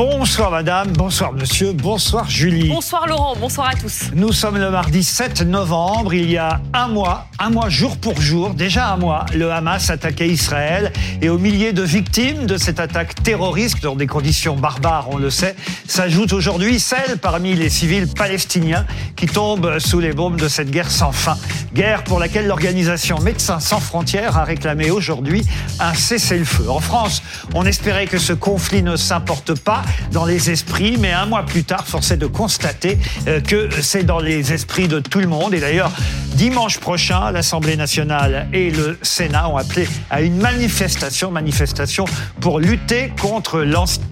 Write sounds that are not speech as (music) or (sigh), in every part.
Bonsoir madame, bonsoir monsieur, bonsoir Julie. Bonsoir Laurent, bonsoir à tous. Nous sommes le mardi 7 novembre, il y a un mois, un mois jour pour jour, déjà un mois, le Hamas attaquait Israël et aux milliers de victimes de cette attaque terroriste dans des conditions barbares, on le sait, s'ajoute aujourd'hui celle parmi les civils palestiniens qui tombent sous les bombes de cette guerre sans fin. Guerre pour laquelle l'organisation Médecins sans frontières a réclamé aujourd'hui un cessez-le-feu. En France, on espérait que ce conflit ne s'importe pas dans les esprits, mais un mois plus tard, force est de constater euh, que c'est dans les esprits de tout le monde. Et d'ailleurs, dimanche prochain, l'Assemblée nationale et le Sénat ont appelé à une manifestation, manifestation pour lutter contre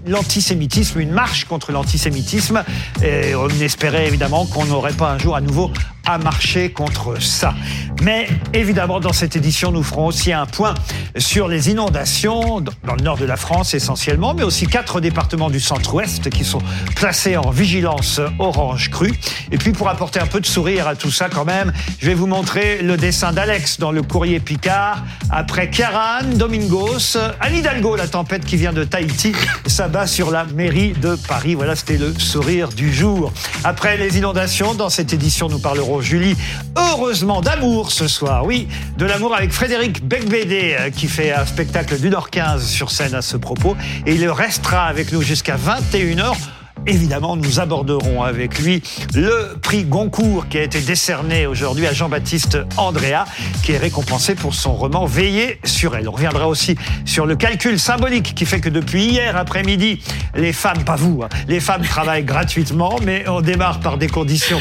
l'antisémitisme, une marche contre l'antisémitisme. Et on espérait évidemment qu'on n'aurait pas un jour à nouveau à marcher contre ça. Mais évidemment, dans cette édition, nous ferons aussi un point sur les inondations dans le nord de la France essentiellement, mais aussi quatre départements du centre-ouest qui sont placés en vigilance orange crue. Et puis pour apporter un peu de sourire à tout ça quand même, je vais vous montrer le dessin d'Alex dans le courrier Picard. Après Karan, Domingos, Anne Hidalgo, la tempête qui vient de Tahiti, s'abat sur la mairie de Paris. Voilà, c'était le sourire du jour. Après les inondations, dans cette édition, nous parlerons, Julie, heureusement d'amour ce soir. Oui, de l'amour avec Frédéric Becbédé euh, qui fait un spectacle d'une heure 15 sur scène à ce propos. Et il restera avec nous jusqu'à 21h. Évidemment, nous aborderons avec lui le prix Goncourt qui a été décerné aujourd'hui à Jean-Baptiste Andrea, qui est récompensé pour son roman Veiller sur elle. On reviendra aussi sur le calcul symbolique qui fait que depuis hier après-midi, les femmes, pas vous, hein, les femmes travaillent (laughs) gratuitement, mais on démarre par des conditions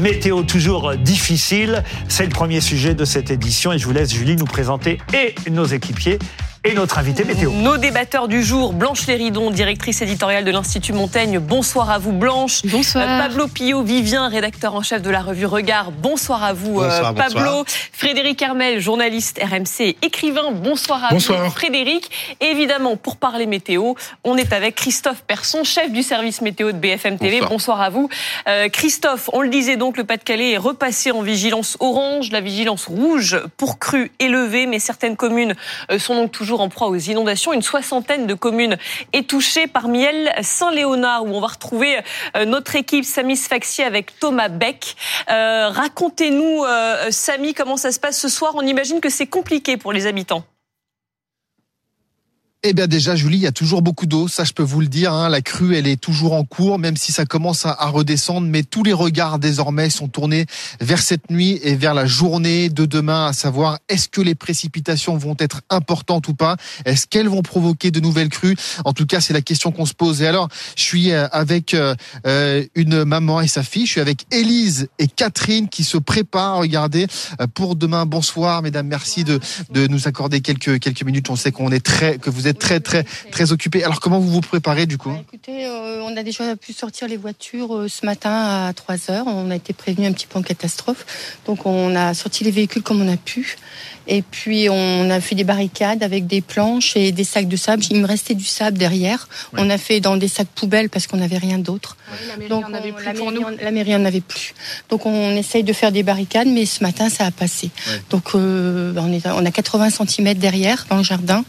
météo toujours difficiles. C'est le premier sujet de cette édition et je vous laisse Julie nous présenter et nos équipiers et notre invité météo. Nos débatteurs du jour, Blanche Léridon, directrice éditoriale de l'Institut Montaigne. Bonsoir à vous Blanche. Bonsoir. Euh, Pablo Pillot Vivien, rédacteur en chef de la revue Regard. Bonsoir à vous bonsoir, euh, Pablo. Bonsoir. Frédéric Hermel, journaliste RMC, écrivain. Bonsoir à bonsoir. vous Frédéric. évidemment, pour parler météo, on est avec Christophe Persson, chef du service météo de BFM TV. Bonsoir, bonsoir à vous. Euh, Christophe, on le disait donc, le Pas-de-Calais est repassé en vigilance orange, la vigilance rouge pour crue élevée, mais certaines communes sont donc toujours en proie aux inondations une soixantaine de communes est touchée, parmi elles Saint-Léonard, où on va retrouver euh, notre équipe Samy Sfaxi avec Thomas Beck. Euh, Racontez-nous, euh, Samy, comment ça se passe ce soir? On imagine que c'est compliqué pour les habitants. Eh bien déjà, Julie, il y a toujours beaucoup d'eau, ça je peux vous le dire. Hein. La crue, elle est toujours en cours, même si ça commence à, redescendre. Mais tous les regards désormais sont tournés vers cette nuit et vers la journée de demain, à savoir est-ce que les précipitations vont être importantes ou pas? Est-ce qu'elles vont provoquer de nouvelles crues? En tout cas, c'est la question qu'on se pose. Et alors, je suis euh, avec euh, euh, une maman et sa fille. Je suis avec Élise et Catherine qui se préparent. Regardez pour demain. Bonsoir, mesdames. Merci de, de nous accorder quelques quelques minutes. On sait qu'on est très que vous êtes très très très occupé. Alors comment vous vous préparez du coup bah, Écoutez, euh, on a déjà pu sortir les voitures euh, ce matin à 3 heures. On a été prévenu un petit peu en catastrophe, donc on a sorti les véhicules comme on a pu. Et puis on a fait des barricades avec des planches et des sacs de sable. Il me restait du sable derrière. Ouais. On a fait dans des sacs poubelles parce qu'on n'avait rien d'autre. la mairie Donc en avait on- plus la pour mairie nous. en- La mairie en avait plus. Donc on essaye de faire des barricades, mais ce matin ça a passé. Ouais. Donc euh, on, est, on a 80 cm derrière dans le jardin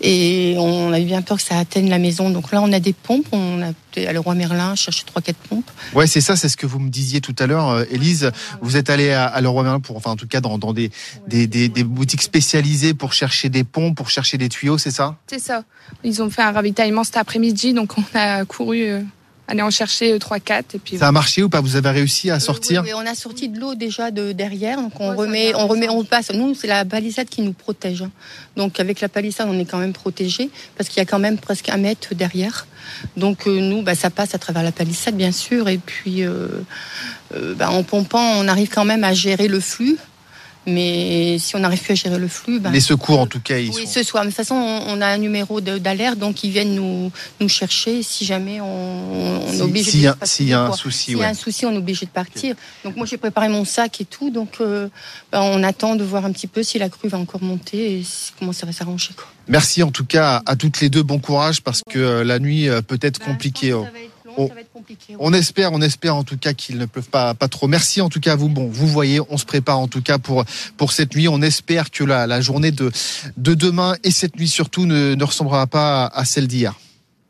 et on avait bien peur que ça atteigne la maison. Donc là on a des pompes. On a été à le roi Merlin chercher trois quatre pompes. Ouais, c'est ça, c'est ce que vous me disiez tout à l'heure, euh, Élise. Vous êtes allée à, à Leroy Merlin pour, enfin en tout cas dans, dans des, des, des, des boutiques spécialisées pour chercher des ponts, pour chercher des tuyaux, c'est ça? C'est ça. Ils ont fait un ravitaillement cet après-midi, donc on a couru euh, aller en chercher 3-4 et puis Ça a marché ou pas? Vous avez réussi à sortir? Oui, oui, on a sorti de l'eau déjà de derrière, donc on Ouais, remet, on remet, on passe. Nous, c'est la palissade qui nous protège. hein. Donc avec la palissade, on est quand même protégé parce qu'il y a quand même presque un mètre derrière. Donc euh, nous, bah, ça passe à travers la palissade, bien sûr, et puis euh, euh, bah, en pompant, on arrive quand même à gérer le flux. Mais si on n'arrive plus à gérer le flux, bah, Les secours en tout cas, ils oui, sont. ce soir. Mais de toute façon, on a un numéro d'alerte, donc ils viennent nous, nous chercher si jamais on, on est Si- obligé S'il y, de a- se passer, s'il y a un souci, S'il y a un souci, on est obligé de partir. Donc moi, j'ai préparé mon sac et tout, donc euh, bah, on attend de voir un petit peu si la crue va encore monter et comment ça va s'arranger. Merci en tout cas à toutes les deux, bon courage parce que euh, la nuit euh, peut être Bah, compliquée. Ça va être. On espère, on espère en tout cas qu'il ne pleuve pas, pas trop. Merci en tout cas à vous. Bon, vous voyez, on se prépare en tout cas pour, pour cette nuit. On espère que la, la journée de, de demain et cette nuit surtout ne, ne ressemblera pas à celle d'hier.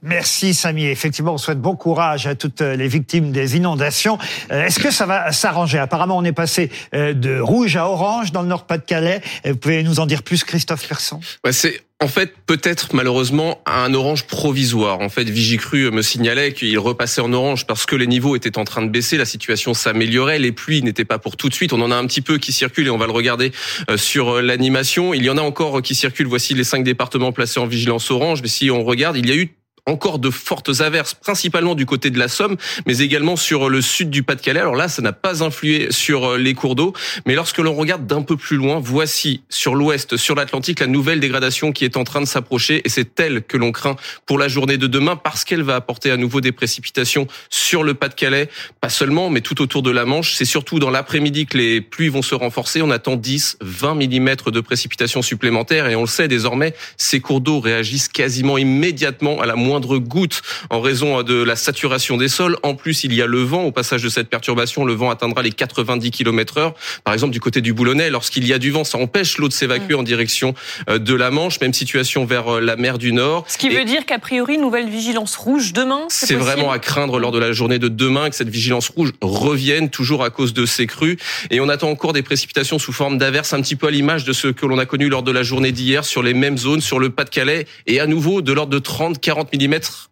Merci Samy. Effectivement, on souhaite bon courage à toutes les victimes des inondations. Euh, Est-ce que ça va s'arranger? Apparemment, on est passé euh, de rouge à orange dans le Nord-Pas-de-Calais. Euh, Vous pouvez nous en dire plus, Christophe Persson Ouais, c'est en fait peut-être malheureusement un orange provisoire. En fait, Vigicru me signalait qu'il repassait en orange parce que les niveaux étaient en train de baisser, la situation s'améliorait, les pluies n'étaient pas pour tout de suite. On en a un petit peu qui circulent et on va le regarder euh, sur l'animation. Il y en a encore qui circulent. Voici les cinq départements placés en vigilance orange. Mais si on regarde, il y a eu encore de fortes averses, principalement du côté de la Somme, mais également sur le sud du Pas-de-Calais. Alors là, ça n'a pas influé sur les cours d'eau, mais lorsque l'on regarde d'un peu plus loin, voici sur l'ouest, sur l'Atlantique, la nouvelle dégradation qui est en train de s'approcher, et c'est elle que l'on craint pour la journée de demain, parce qu'elle va apporter à nouveau des précipitations sur le Pas-de-Calais, pas seulement, mais tout autour de la Manche. C'est surtout dans l'après-midi que les pluies vont se renforcer. On attend 10, 20 mm de précipitations supplémentaires, et on le sait désormais, ces cours d'eau réagissent quasiment immédiatement à la moindre goutte en raison de la saturation des sols. En plus, il y a le vent. Au passage de cette perturbation, le vent atteindra les 90 km heure. Par exemple, du côté du Boulonnais, lorsqu'il y a du vent, ça empêche l'eau de s'évacuer en direction euh, de la Manche. Même situation vers euh, la mer du Nord. Ce qui veut dire qu'a priori, nouvelle vigilance rouge demain. C'est vraiment à craindre lors de la journée de demain que cette vigilance rouge revienne, toujours à cause de ces crues. Et on attend encore des précipitations sous forme d'averses, un petit peu à l'image de ce que l'on a connu lors de la journée d'hier sur les mêmes zones, sur le Pas-de-Calais, et à nouveau de l'ordre de 30-40 mm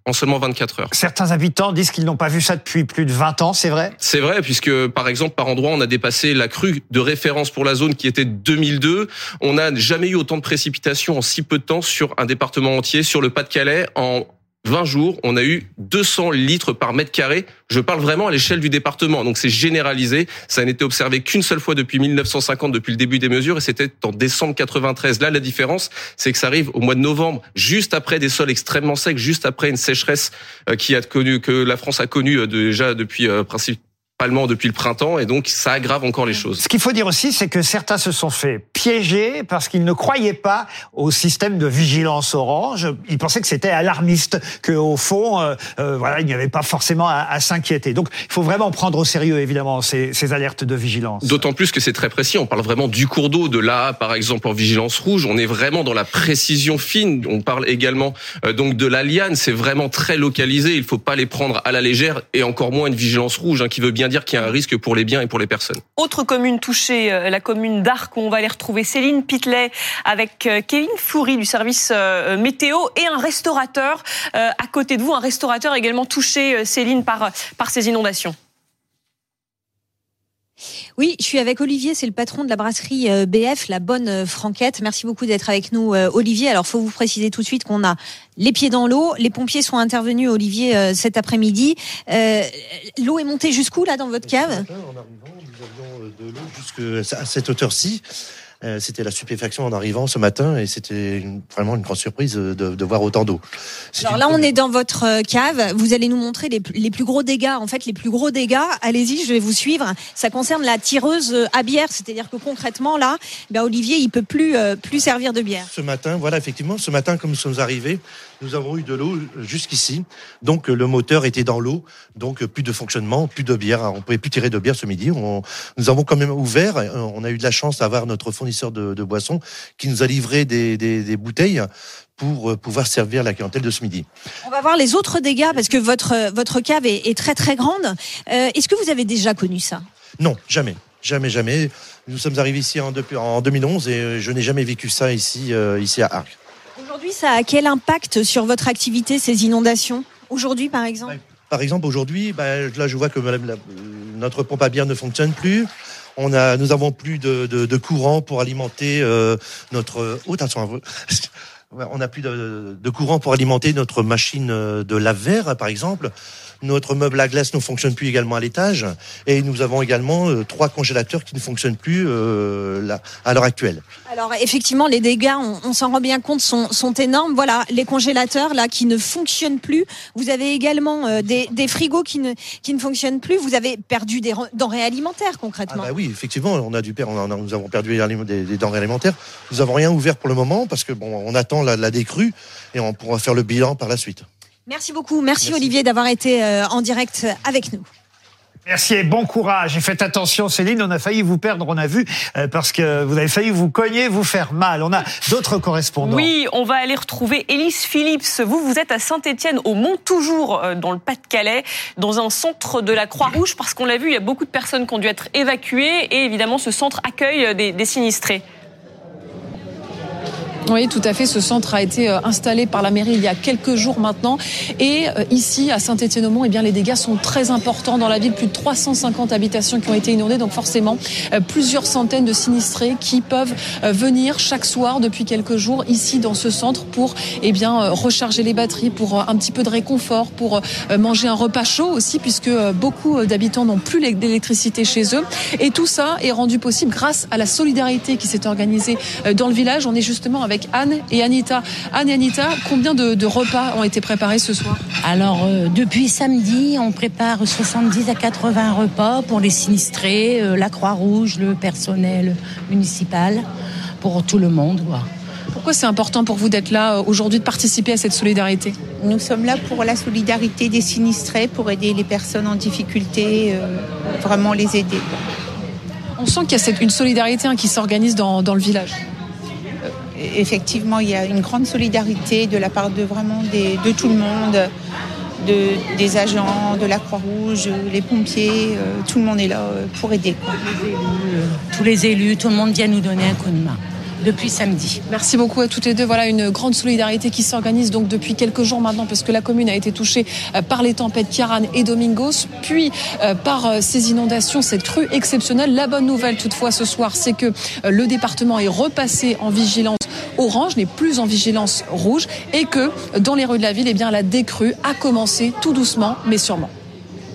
en seulement 24 heures. Certains habitants disent qu'ils n'ont pas vu ça depuis plus de 20 ans, c'est vrai? C'est vrai, puisque par exemple, par endroit, on a dépassé la crue de référence pour la zone qui était 2002. On n'a jamais eu autant de précipitations en si peu de temps sur un département entier, sur le Pas-de-Calais, en 20 jours, on a eu 200 litres par mètre carré. Je parle vraiment à l'échelle du département, donc c'est généralisé. Ça n'a été observé qu'une seule fois depuis 1950, depuis le début des mesures, et c'était en décembre 93. Là, la différence, c'est que ça arrive au mois de novembre, juste après des sols extrêmement secs, juste après une sécheresse euh, qui a connu que la France a connue euh, déjà depuis euh, principe principalement depuis le printemps et donc ça aggrave encore les choses. Ce qu'il faut dire aussi, c'est que certains se sont fait piéger parce qu'ils ne croyaient pas au système de vigilance orange. Ils pensaient que c'était alarmiste, que au fond, euh, euh, voilà, il n'y avait pas forcément à, à s'inquiéter. Donc, il faut vraiment prendre au sérieux, évidemment, ces, ces alertes de vigilance. D'autant plus que c'est très précis. On parle vraiment du cours d'eau, de là, par exemple, en vigilance rouge. On est vraiment dans la précision fine. On parle également euh, donc de la liane. C'est vraiment très localisé. Il faut pas les prendre à la légère et encore moins une vigilance rouge hein, qui veut bien dire qu'il y a un risque pour les biens et pour les personnes. Autre commune touchée, euh, la commune d'Arc, où on va aller retrouver Céline Pitlet avec euh, Kevin Foury du service euh, météo et un restaurateur à côté de vous, un restaurateur également touché, Céline, par, par ces inondations. Oui, je suis avec Olivier, c'est le patron de la brasserie BF, la bonne franquette. Merci beaucoup d'être avec nous, Olivier. Alors, faut vous préciser tout de suite qu'on a les pieds dans l'eau. Les pompiers sont intervenus, Olivier, cet après-midi. Euh, l'eau est montée jusqu'où là dans votre cave? En arrivant, nous avions de l'eau jusqu'à cette hauteur-ci. Euh, c'était la stupéfaction en arrivant ce matin et c'était une, vraiment une grande surprise de, de voir autant d'eau. Alors là, on est dans votre cave. Vous allez nous montrer les, les plus gros dégâts. En fait, les plus gros dégâts, allez-y, je vais vous suivre. Ça concerne la tireuse à bière, c'est-à-dire que concrètement, là, ben, Olivier, il peut plus, euh, plus servir de bière. Ce matin, voilà, effectivement, ce matin, comme nous sommes arrivés, nous avons eu de l'eau jusqu'ici. Donc le moteur était dans l'eau, donc plus de fonctionnement, plus de bière. On pouvait plus tirer de bière ce midi. On, nous avons quand même ouvert. On a eu de la chance d'avoir notre fournisseur de, de boissons qui nous a livré des, des, des bouteilles pour pouvoir servir la clientèle de ce midi. On va voir les autres dégâts parce que votre votre cave est, est très très grande. Euh, Est-ce que vous avez déjà connu ça? Non, jamais. Jamais, jamais. Nous sommes arrivés ici en, depuis, en 2011 et je n'ai jamais vécu ça ici, euh, ici à Arc. Aujourd'hui, ça a quel impact sur votre activité, ces inondations? Aujourd'hui, par exemple? Par exemple, aujourd'hui, bah, là, je vois que la, notre pompe à bière ne fonctionne plus. On a, nous avons plus de, de, de courant pour alimenter euh, notre. Oh, attention, (laughs) on n'a plus de, de, courant pour alimenter notre machine de lave-verre, par exemple. Notre meuble à glace ne fonctionne plus également à l'étage. Et nous avons également euh, trois congélateurs qui ne fonctionnent plus euh, là, à l'heure actuelle. Alors effectivement, les dégâts, on, on s'en rend bien compte, sont, sont, énormes. Voilà, les congélateurs là qui ne fonctionnent plus. Vous avez également euh, des, des, frigos qui ne, qui ne fonctionnent plus. Vous avez perdu des denrées alimentaires concrètement. Ah bah oui, effectivement, on a dû on a, nous avons perdu des, des, denrées alimentaires. Nous n'avons rien ouvert pour le moment parce que bon, on attend la, la décrue et on pourra faire le bilan par la suite. Merci beaucoup. Merci, Olivier d'avoir été euh, en direct avec nous. Merci et bon courage. Et faites attention, Céline, on a failli vous perdre, on a vu, euh, parce que vous avez failli vous cogner, vous faire mal. On a d'autres correspondants. Oui, on va aller retrouver Élise Phillips. Vous, vous êtes à Saint-Étienne, au Mont-Toujours, euh, dans le Pas-de-Calais, dans un centre de la Croix-Rouge, parce qu'on l'a vu, il y a beaucoup de personnes qui ont dû être évacuées, et évidemment, ce centre accueille des, des sinistrés. Oui, tout à fait. Ce centre a été euh, installé par la mairie il y a quelques jours maintenant. Et euh, ici, à Saint-Étienne-au-Mont, eh bien, les dégâts sont très importants dans la ville. Plus de 350 habitations qui ont été inondées. Donc forcément, euh, plusieurs centaines de sinistrés qui peuvent venir chaque soir depuis quelques jours ici dans ce centre pour eh bien, recharger les batteries, pour un petit peu de réconfort, pour manger un repas chaud aussi, puisque beaucoup d'habitants n'ont plus d'électricité chez eux. Et tout ça est rendu possible grâce à la solidarité qui s'est organisée dans le village. On est justement avec avec Anne et Anita. Anne et Anita, combien de, repas ont été préparés ce soir Alors, euh, depuis samedi, on prépare 70 à 80 repas pour les sinistrés, euh, la Croix-Rouge, le personnel municipal, pour tout le monde. Pourquoi c'est important pour vous d'être là euh, aujourd'hui, de participer à cette solidarité Nous sommes là pour la solidarité des sinistrés, pour aider les personnes en difficulté, vraiment les aider. On sent qu'il y a une solidarité hein, qui s'organise dans le village effectivement, il y a une grande solidarité de la part de vraiment tout le monde, de, des agents, de la Croix-Rouge, les pompiers, euh, tout le monde est là euh, pour aider. Tous les élus, tout le monde vient nous donner un coup de main depuis samedi. Merci beaucoup à toutes les deux. Voilà une grande solidarité qui s'organise donc depuis quelques jours maintenant parce que la commune a été touchée par les tempêtes Kiaran et Domingos, puis par ces inondations, cette crue exceptionnelle. La bonne nouvelle toutefois ce soir, c'est que le département est repassé en vigilance orange, n'est plus en vigilance rouge et que dans les rues de la ville, eh bien, la décrue a commencé tout doucement, mais sûrement.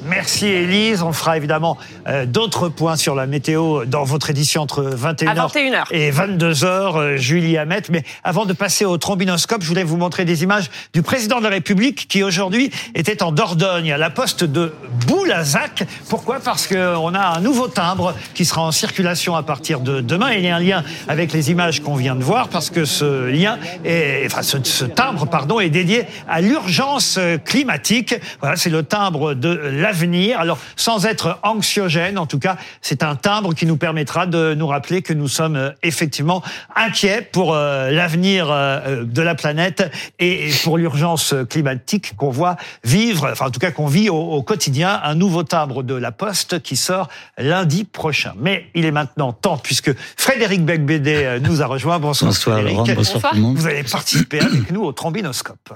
Merci Élise. On fera évidemment euh, d'autres points sur la météo dans votre édition entre 21h, et 22h, euh, Julie Hamet. Mais avant de passer au trombinoscope, je voulais vous montrer des images du président de la République qui aujourd'hui était en Dordogne, à la poste de Boulazac. Pourquoi? Parce qu'on a un nouveau timbre qui sera en circulation à partir de demain. Il y a un lien avec les images qu'on vient de voir parce que ce lien, est, enfin ce, ce timbre, pardon, est dédié à l'urgence climatique. Voilà, c'est le timbre de la venir. Alors, sans être anxiogène, en tout cas, c'est un timbre qui nous permettra de nous rappeler que nous sommes euh, effectivement inquiets pour euh, l'avenir euh, de la planète et pour l'urgence climatique qu'on voit vivre, enfin en tout cas qu'on vit au, quotidien, un nouveau timbre de la Poste qui sort lundi prochain. Mais il est maintenant temps, puisque Frédéric Becbédé nous a rejoint. Bonsoir, bonsoir Frédéric. bonsoir le monde. Vous allez participer avec nous au trombinoscope.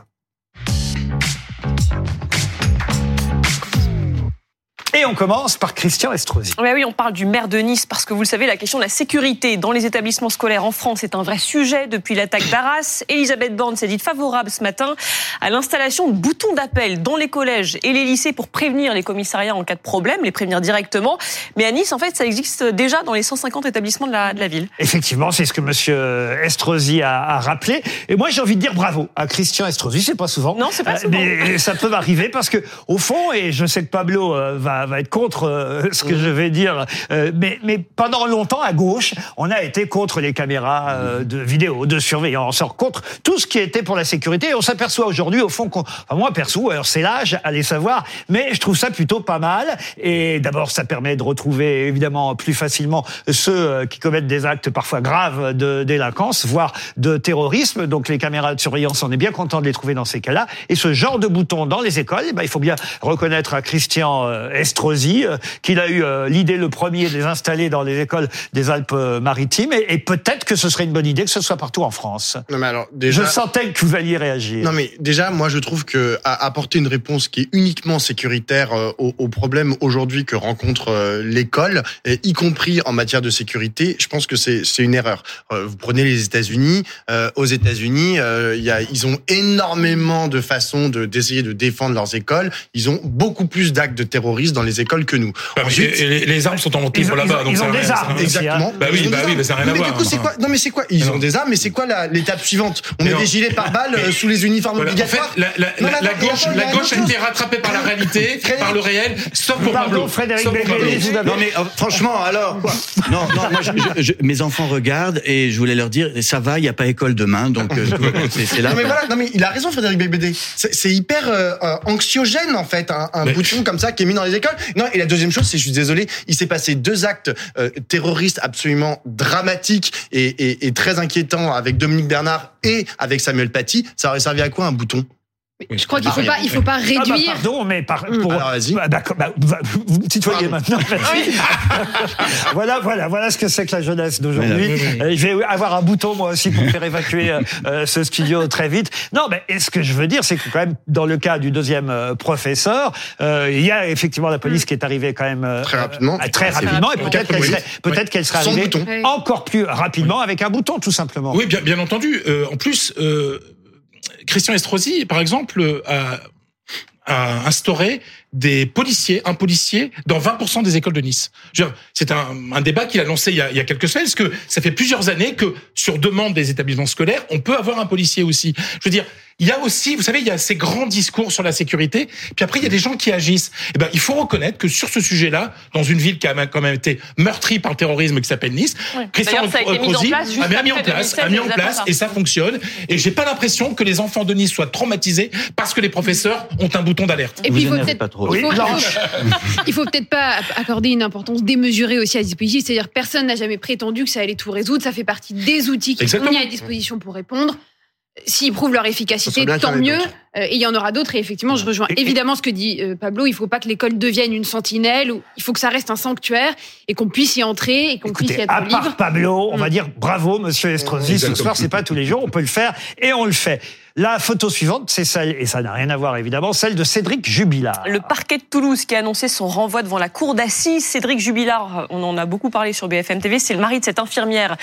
Et on commence par Christian Estrosi. Oui, oui, on parle du maire de Nice parce que vous le savez, la question de la sécurité dans les établissements scolaires en France est un vrai sujet depuis l'attaque d'Arras. Elisabeth Borne s'est dite favorable ce matin à l'installation de boutons d'appel dans les collèges et les lycées pour prévenir les commissariats en cas de problème, les prévenir directement. Mais à Nice, en fait, ça existe déjà dans les 150 établissements de la, de la ville. Effectivement, c'est ce que Monsieur Estrosi a, a rappelé. Et moi, j'ai envie de dire bravo à Christian Estrosi. C'est pas souvent. Non, c'est pas souvent. Mais ça peut m'arriver parce que, au fond, et je sais que Pablo euh, va être contre euh, ce que je vais dire. Euh, mais, mais pendant longtemps, à gauche, on a été contre les caméras euh, de vidéo, de surveillance, contre tout ce qui était pour la sécurité. Et on s'aperçoit aujourd'hui, au fond, enfin, moi perso, alors c'est l'âge, allez savoir, mais je trouve ça plutôt pas mal. Et d'abord, ça permet de retrouver évidemment plus facilement ceux qui commettent des actes parfois graves de délinquance, voire de terrorisme. Donc les caméras de surveillance, on est bien content de les trouver dans ces cas-là. Et ce genre de bouton dans les écoles, eh ben, il faut bien reconnaître à Christian Estrosi euh, qu'il a eu euh, l'idée le premier de les installer dans les écoles des Alpes-Maritimes. Et, peut-être que ce serait une bonne idée que ce soit partout en France. Non, mais alors, déjà... Je sentais que vous alliez réagir. Non, mais déjà, moi, je trouve que apporter une réponse qui est uniquement sécuritaire euh, aux, aux problèmes aujourd'hui que rencontre l'école, y compris en matière de sécurité, je pense que c'est une erreur. Vous prenez les États-Unis. aux États-Unis, ils ont énormément de façons de d'essayer de défendre leurs écoles. Ils ont beaucoup plus d'actes de terrorisme dans les les écoles que nous. Bah, Ensuite, et les, les, armes sont en Ils là-bas. ils donc ont ça des armes aussi, hein. Exactement. Bah oui, bah des oui, armes. mais ça n'a rien à mais voir. du coup, c'est quoi Non, mais c'est quoi Ils ont des armes, mais c'est quoi la- l'étape suivante? On Mais met non. des gilets pare-balles euh, sous les uniformes Voilà. En fait, obligatoires. la, la- Non, la- mais la attends, gauche, la gauche a été rattrapée par la réalité, par le réel, sauf pour Pablo. Frédéric Non mais euh, franchement, alors Non, non, moi, je- je- je- mes enfants regardent et je voulais leur dire, ça va, il n'y a pas école demain, donc euh, (laughs) c'est là. Non mais voilà, non mais il a raison Frédéric Bébédé. C'est hyper euh, anxiogène en fait, un, un Mais- bouton comme ça qui est mis dans les écoles. Non et la deuxième chose, c'est je suis désolé, il s'est passé deux actes euh, terroristes absolument dramatiques et, et, et très inquiétants avec Dominique Bernard et avec Samuel Paty. Ça aurait servi à quoi un bouton? Je crois qu'il Ah, faut pas, il faut pas Ah bah, réduire. pardon, mais par, pour, Alors, vas-y. Bah, d'accord, bah, vous me tutoyez maintenant. vas-y. (laughs) voilà, voilà, voilà ce que c'est que la jeunesse d'aujourd'hui. Euh, Je vais avoir un bouton moi aussi pour faire évacuer euh, euh, ce studio très vite. Non, mais et ce que je veux dire, c'est que quand même dans le cas du deuxième euh, professeur, euh, il y a effectivement la police qui est arrivée quand même euh, Très rapidement. euh, très rapidement, et peut-être qu'elle serait, arrivée encore plus rapidement avec un bouton, tout simplement. Oui, bien, bien entendu. Euh, en plus, euh, Christian Estrosi, par exemple, euh, a, a instauré des policiers, un policier dans 20% des écoles de Nice. Je veux dire, C'est un, un débat qu'il a lancé il y a, il y a quelques semaines, parce que ça fait plusieurs années que, sur demande des établissements scolaires, on peut avoir un policier aussi. Je veux dire, il y a aussi, vous savez, il y a ces grands discours sur la sécurité, puis après il y a des gens qui agissent. Eh ben, il faut reconnaître que sur ce sujet-là, dans une ville qui a quand même été meurtrie par le terrorisme, qui s'appelle Nice, Ouais. Christian ça a été mis en place a mis en place, 2016, a mis en les place, attentats. et ça fonctionne. Et j'ai pas l'impression que les enfants de Nice soient traumatisés parce que les professeurs ont un bouton d'alerte. Et Vous puis pas trop. Il faut- Oui, il faut- Blanche. (laughs) il faut peut-être pas accorder une importance démesurée aussi à ce dispositif. C'est-à-dire que personne n'a jamais prétendu que ça allait tout résoudre. Ça fait partie des outils qui sont mis à disposition pour répondre. S'ils prouvent leur efficacité, tant mieux. Euh, et il y en aura d'autres. Et effectivement, je rejoins Et- et- évidemment ce que dit euh, Pablo. Il faut pas que l'école devienne une sentinelle. Ou il faut que ça reste un sanctuaire et qu'on puisse y entrer et qu'on puisse y être à libre. part Pablo, on va Mm. dire bravo, monsieur Estrosi. Ce soir, c'est pas tous les jours, on peut le faire et on le fait. La photo suivante, c'est celle, et ça n'a rien à voir évidemment, celle de Cédric Jubilard. Le parquet de Toulouse qui a annoncé son renvoi devant la cour d'assises. Cédric Jubilard, on en a beaucoup parlé sur BFM TV, c'est le mari de cette infirmière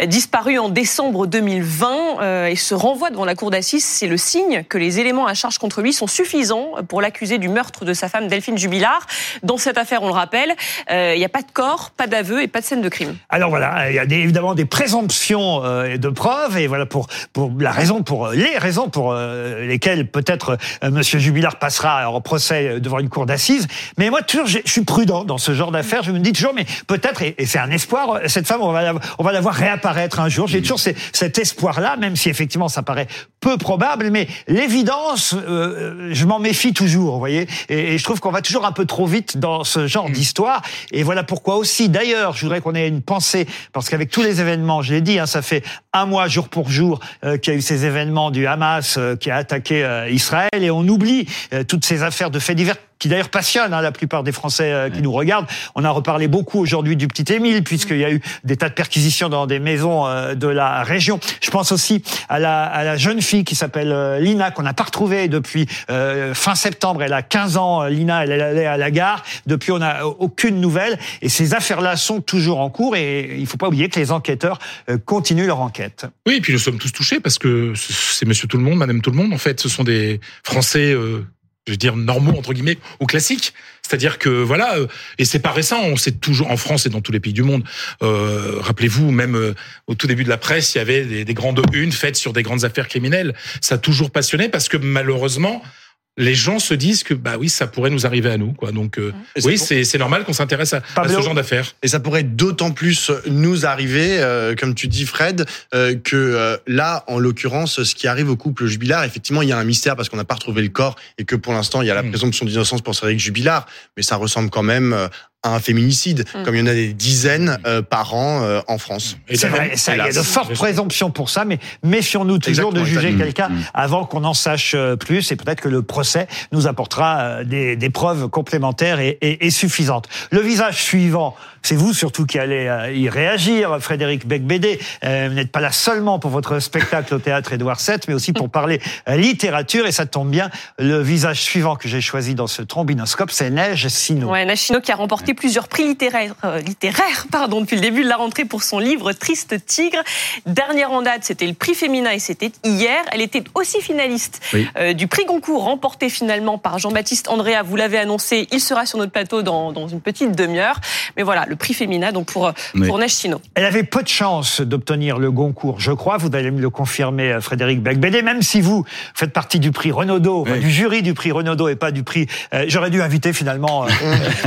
euh, disparue en décembre 2020. euh, Et ce renvoi devant la cour d'assises, c'est le signe que les éléments à charge contre lui sont suffisants pour l'accuser du meurtre de sa femme Delphine Jubilard. Dans cette affaire, on le rappelle, euh, il n'y a pas de corps, pas d'aveu et pas de scène de crime. Alors voilà, il y a des- évidemment des présomptions de preuves et voilà pour pour la raison pour les raisons pour euh, lesquelles peut-être euh, Monsieur Jubilard passera en procès devant une cour d'assises. Mais moi toujours je suis prudent dans ce genre d'affaires. Je me dis toujours mais peut-être et, et c'est un espoir euh, cette femme on va la, on va la voir réapparaître un jour. J'ai toujours ces- cet espoir là même si effectivement ça paraît peu probable. Mais l'évidence euh, je m'en méfie toujours vous voyez. Et, et je trouve qu'on va toujours un peu trop vite dans ce genre d'histoire. Et voilà pourquoi aussi d'ailleurs je voudrais qu'on ait une pensée. Parce qu'avec tous les événements je l'ai dit hein, ça fait un mois jour pour jour euh, qu'il y a eu ces événements du Hamas euh, qui a attaqué euh, Israël. Et on oublie euh, toutes ces affaires de faits divers qui d'ailleurs passionnent hein, la plupart des Français euh, qui nous regardent. On a reparlé beaucoup aujourd'hui du petit Émile, puisqu'il y a eu des tas de perquisitions dans des maisons euh, de la région. Je pense aussi à la, à la jeune fille qui s'appelle euh, Lina, qu'on n'a pas retrouvée depuis euh, fin septembre. Elle a 15 ans, euh, Lina, elle est allée à la gare. Depuis, on n'a aucune nouvelle. Et ces affaires-là sont toujours en cours. Et il faut pas oublier que les enquêteurs euh, continuent leur enquête. Oui, et puis nous sommes tous touchés parce que c'est Monsieur Tout le Monde, Madame Tout le Monde. En fait, ce sont des Français, euh, je veux dire normaux entre guillemets ou classiques. C'est-à-dire que voilà, euh, et c'est pas récent. On sait toujours en France et dans tous les pays du monde. Euh, Rappelez-vous, même euh, au tout début de la presse, il y avait des, des grandes unes faites sur des grandes affaires criminelles. Ça a toujours passionné parce que malheureusement. Les gens se disent que bah oui ça pourrait nous arriver à nous quoi. Donc euh, oui pour- c'est c'est normal qu'on s'intéresse à, ce genre d'affaires. Et ça pourrait d'autant plus nous arriver, euh, comme tu dis Fred, euh, que euh, là, en l'occurrence, ce qui arrive au couple Jubilard, effectivement, il y a un mystère parce qu'on n'a pas retrouvé le corps et que pour l'instant, il y a la Mm. présomption d'innocence pour Cédric Jubilard, mais ça ressemble quand même euh, à un féminicide, Mm. comme il y en a des dizaines euh, par an euh, en France. C'est vrai, ça, il y a de fortes présomptions pour ça, mais méfions-nous toujours de juger quelqu'un avant qu'on en sache euh, plus, et peut-être que le procès nous apportera euh, des, des preuves complémentaires et, et- et suffisantes. Le visage suivant, c'est vous surtout qui allez euh, y réagir, Frédéric Becbédé. Euh, vous n'êtes pas là seulement pour votre spectacle au théâtre Édouard VII, mais aussi pour parler littérature, et ça tombe bien. Le visage suivant que j'ai choisi dans ce trombinoscope, c'est Neige Sino. Ouais, Nashino qui a remporté remporté plusieurs prix littéraires, euh, littéraires pardon, depuis le début de la rentrée pour son livre Triste Tigre. Dernière en date, c'était le prix féminin et c'était hier. Elle était aussi finaliste Oui. euh, du prix Goncourt, remporté finalement par Jean-Baptiste Andrea. Vous l'avez annoncé, il sera sur notre plateau dans, dans une petite demi-heure. Mais voilà, le prix féminin donc pour, Oui. pour Neige Sino. Elle avait peu de chance d'obtenir le Goncourt, je crois. Vous allez me le confirmer, euh, Frédéric Becbédé. Même si vous faites partie du prix Renaudot, enfin, du jury du prix Renaudot et pas du prix. euh, J'aurais dû inviter finalement euh,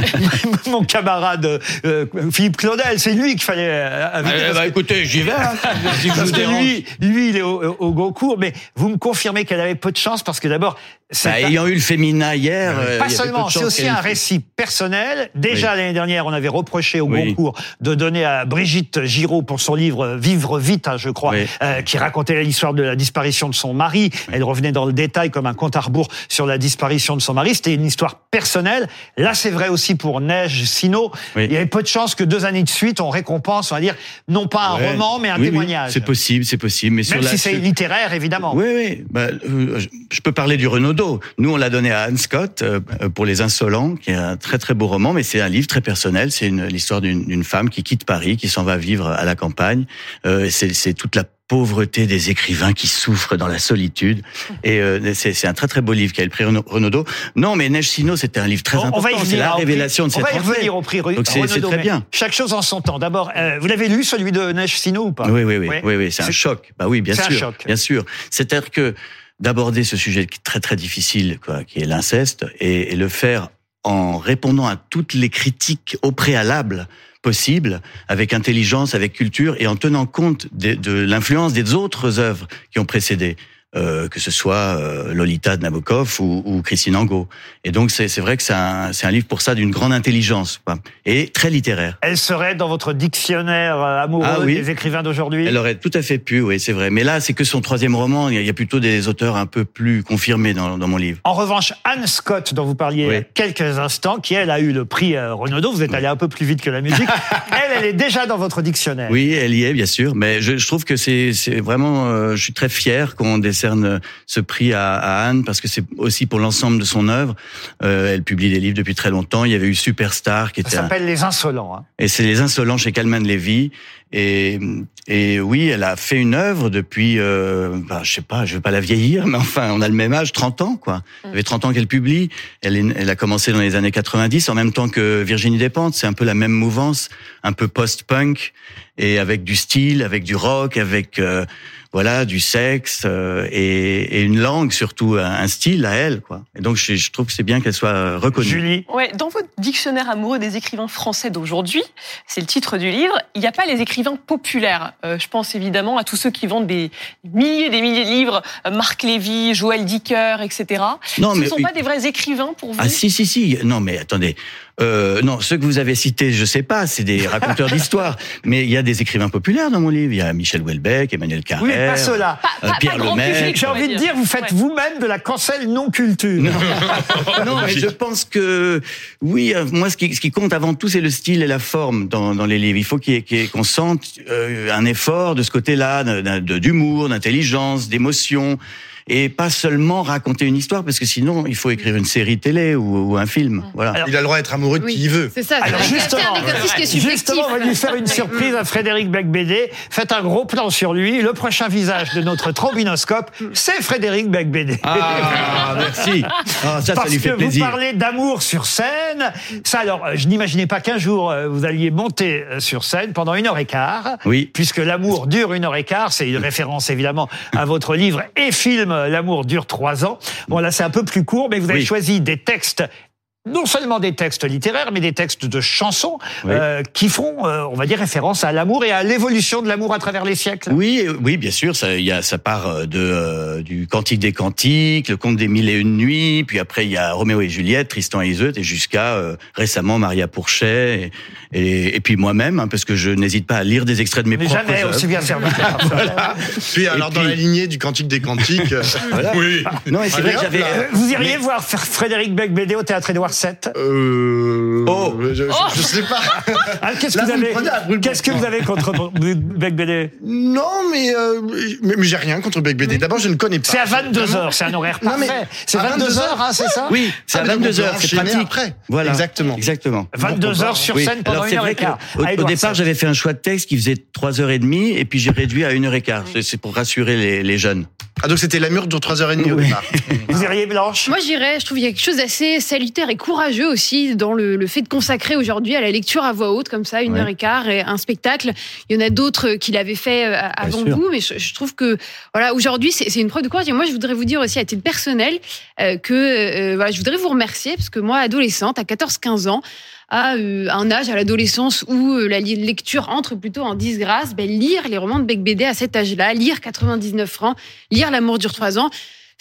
(laughs) mon camarade euh, Philippe Claudel. C'est lui qu'il fallait euh, inviter. Eh que- écoutez, j'y vais. hein, si (laughs) parce que lui, lui, il est au, au Goncourt, mais vous me confirmez qu'elle avait peu de chance parce que d'abord, Bah, ayant eu le féminin hier, euh, pas peu seulement, c'est aussi un récit personnel. Déjà Oui. l'année dernière, on avait reproché au Oui. Goncourt de donner à Brigitte Giraud pour son livre Vivre vite, hein, je crois, Oui. euh, qui racontait l'histoire de la disparition de son mari. Elle revenait dans le détail comme un compte à rebours sur la disparition de son mari. C'était une histoire personnelle. Là, c'est vrai aussi pour Neige Sino. Il y avait peu de chances que deux années de suite, on récompense, on va dire, non pas un roman, mais un témoignage. c'est possible, c'est possible. Mais sur Même la- si c'est littéraire, évidemment. Oui, oui. Bah, euh, je- je peux parler du Renaudot. Nous, on l'a donné à Anne Scott euh, pour Les Insolents, qui est un très très beau roman, mais c'est un livre très personnel. C'est l'histoire d'une femme qui quitte Paris, qui s'en va vivre à la campagne. Euh, c'est toute la pauvreté des écrivains qui souffrent dans la solitude. Et euh, c'est un très très beau livre qui a le prix Renaudot. Non, mais Neige Sino, c'était un livre très On- on important. va y C'est la au prix- révélation de On cette va y revenir au prix Donc c'est très bien. Chaque chose en son temps. D'abord, euh, vous l'avez lu, celui de Neige Sino ou pas? Oui, oui, oui, oui, oui, c'est un choc. Bah oui, bien C'est un sûr, choc. bien sûr. C'est-à-dire que d'aborder ce sujet qui est très très difficile, quoi, qui est l'inceste, et, le faire en répondant à toutes les critiques au préalable possibles, avec intelligence, avec culture, et en tenant compte de l'influence des autres œuvres qui ont précédé. Euh, que ce soit euh, Lolita de Nabokov ou, ou Christine Angot. Et donc c'est vrai que c'est un, un livre pour ça d'une grande intelligence quoi, et très littéraire. Elle serait dans votre dictionnaire euh, amoureux Ah oui. des écrivains d'aujourd'hui? Elle aurait tout à fait pu, oui, c'est vrai. Mais là, c'est que son troisième roman. Il y a- plutôt des auteurs un peu plus confirmés dans, dans mon livre. En revanche, Anne Scott, dont vous parliez il y a quelques instants, qui elle a eu le prix euh, Renaudot, vous êtes allé un peu plus vite que la musique, (laughs) elle, elle est déjà dans votre dictionnaire. Oui, elle y est, bien sûr. Mais je, je trouve que c'est vraiment. euh, je suis très fier qu'on décerne ce prix à, à Anne parce que c'est aussi pour l'ensemble de son œuvre. Euh, elle publie des livres depuis très longtemps. Il y avait eu Superstar qui Ça était un- s'appelle Les Insolents. hein. Et c'est Les Insolents chez Calman Levy. Et, et oui, elle a fait une œuvre depuis, euh, bah, je sais pas, je veux pas la vieillir, (laughs) mais enfin, on a le même âge, 30 ans, quoi. Ça fait 30 ans qu'elle publie. Elle, est- elle a commencé dans les années 90, en même temps que Virginie Despentes. C'est un peu la même mouvance, un peu post-punk, et avec du style, avec du rock, avec euh, voilà du sexe euh, et, et une langue surtout, un, un style à elle, quoi. Et donc, je, je trouve que c'est bien qu'elle soit reconnue. Julie Ouais, dans votre dictionnaire amoureux des écrivains français d'aujourd'hui, c'est le titre du livre, il n'y a pas les écrivains populaires. Euh, je pense évidemment à tous ceux qui vendent des milliers et des milliers de livres, euh, Marc Lévy, Joël Dicker, etc. Non, Ce mais ne sont pas des vrais écrivains pour vous? Ah si si si non mais attendez euh, non ceux que vous avez cités je sais pas c'est des raconteurs (laughs) d'histoire mais il y a des écrivains populaires dans mon livre il y a Michel Houellebecq Emmanuel Carrère Oui, mais pas cela. euh, Pierre Lemaitre J'ai envie de dire, vous faites vous-même de la cancel non-culture. (laughs) non, mais je pense que oui, euh, moi ce qui, ce qui compte avant tout c'est le style et la forme dans, dans les livres. Il faut qu'on sente euh, un effort de ce côté-là, d'humour, d'intelligence, d'émotion, et pas seulement raconter une histoire, parce que sinon il faut écrire une série télé ou, ou un film. Voilà. il a le droit d'être amoureux de Oui, qui il veut. C'est ça. Alors c'est justement, justement, on va lui faire une surprise à Frédéric Becbédé. Faites un gros plan sur lui. Le prochain visage de notre trombinoscope, c'est Frédéric Becbédé. Ah, merci. Ah, ça, ça Parce lui fait que plaisir. vous parlez d'amour sur scène. Ça, alors, euh, je n'imaginais pas qu'un jour euh, vous alliez monter euh, sur scène pendant une heure et quart. Oui. Puisque l'amour dure une heure et quart. C'est une référence évidemment à votre livre et film L'amour dure trois ans. Bon, là, c'est un peu plus court, mais vous avez Oui. choisi des textes non seulement des textes littéraires, mais des textes de chansons Oui. euh, qui font, euh, on va dire, référence à l'amour et à l'évolution de l'amour à travers les siècles. Oui, oui, bien sûr. Ça, il y a, ça part euh, de euh, du Cantique des Cantiques, le Conte des Mille et une nuits, puis après il y a Roméo et Juliette, Tristan et Iseult, et jusqu'à euh, récemment Maria Pourchet, et, et, et puis moi-même, hein, parce que je n'hésite pas à lire des extraits de mes Mais propres jamais aussi bien servi. (laughs) Voilà. Puis alors dans puis- la lignée du Cantique des Cantiques. (laughs) Voilà. Oui. Non, c'est vrai que j'avais. là. Euh, Vous iriez voir Fr- Frédéric Becbédé au Théâtre Édouard Darcet Euh, Oh. je, je sais pas. (laughs) Ah, Qu'est-ce que vous avez prenez Qu'est-ce que vous avez contre (laughs) Bec BD Non, mais, euh, mais, mais j'ai rien contre Bec BD. D'abord, je ne connais pas. C'est à 22 Vraiment. heures, c'est un horaire Non, mais parfait. C'est à 22 heures, hein, c'est ça Oui, c'est Ah, à mais donc, on 22 peut heures, c'est pratique. après. Voilà. Exactement. Exactement. 22 heures sur Oui. scène pendant Alors, une c'est heure vrai et que quart. Au, à au départ, j'avais fait un choix de texte qui faisait 3h30 et puis j'ai réduit à 1h15. C'est- C'est pour rassurer les, les jeunes. Ah, donc c'était la mûre de 3h30 au Oui. départ. Vous iriez Blanche? Moi, j'irais, je trouve qu'il y a quelque chose d'assez salutaire et courageux aussi dans le, le fait de consacrer aujourd'hui à la lecture à voix haute, comme ça, une Ouais. heure et quart, et un spectacle. Il y en a d'autres qui l'avaient fait euh, avant vous, mais je, je trouve que, voilà, aujourd'hui, c'est une preuve de courage. Et moi, je voudrais vous dire aussi, à titre personnel, euh, que, euh, voilà, je voudrais vous remercier, parce que moi, adolescente, à 14-15 ans, à un âge, à l'adolescence, où la lecture entre plutôt en disgrâce, ben, lire les romans de Bec BD à cet âge-là, lire 99 francs, lire L'amour dure trois ans,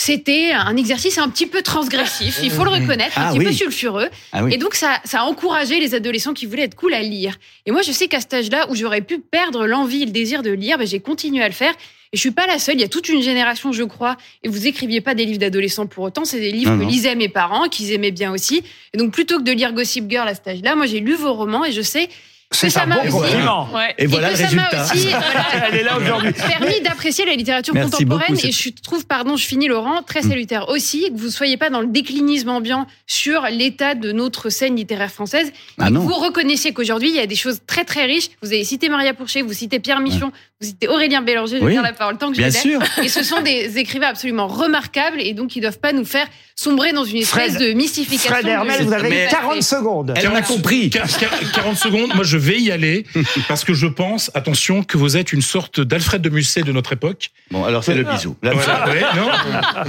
c'était un exercice un petit peu transgressif, il faut le (laughs) reconnaître, Ah un petit oui. peu sulfureux. Ah oui. Et donc, ça, ça a encouragé les adolescents qui voulaient être cool à lire. Et moi, je sais qu'à cet âge-là, où j'aurais pu perdre l'envie et le désir de lire, ben, j'ai continué à le faire. Et je suis pas la seule. Il y a toute une génération, je crois. Et vous écriviez pas des livres d'adolescents pour autant. C'est des livres Non, que non. lisaient mes parents, qu'ils aimaient bien aussi. Et donc, plutôt que de lire Gossip Girl à cet âge-là, moi, j'ai lu vos romans et je sais C'est ça un m'a bon compliment. Ouais. Et voilà que le résultat. aussi, voilà, (laughs) Elle est là aujourd'hui. permis d'apprécier la littérature Merci contemporaine beaucoup, et je trouve, pardon, je finis Laurent, très salutaire aussi que vous soyez pas dans le déclinisme ambiant sur l'état de notre scène littéraire française. Ah et que vous reconnaissiez qu'aujourd'hui il y a des choses très très riches. Vous avez cité Maria Pourchet, vous citez Pierre Michon, citez Aurélien Bélanger. Je vais Oui. dire la parole tant que Bien je l'ai. sûr. Et ce sont des (laughs) écrivains absolument remarquables et donc ils doivent pas nous faire sombrer dans une espèce Fred- de mystification. Fred Hermel, de- vous avez Mais- 40 secondes. Elle en a compris. 40 secondes, moi je vais y aller (laughs) parce que je pense, attention, que vous êtes une sorte d'Alfred de Musset de notre époque. Bon, alors c'est le bisou. Là, Voilà, ouais, non.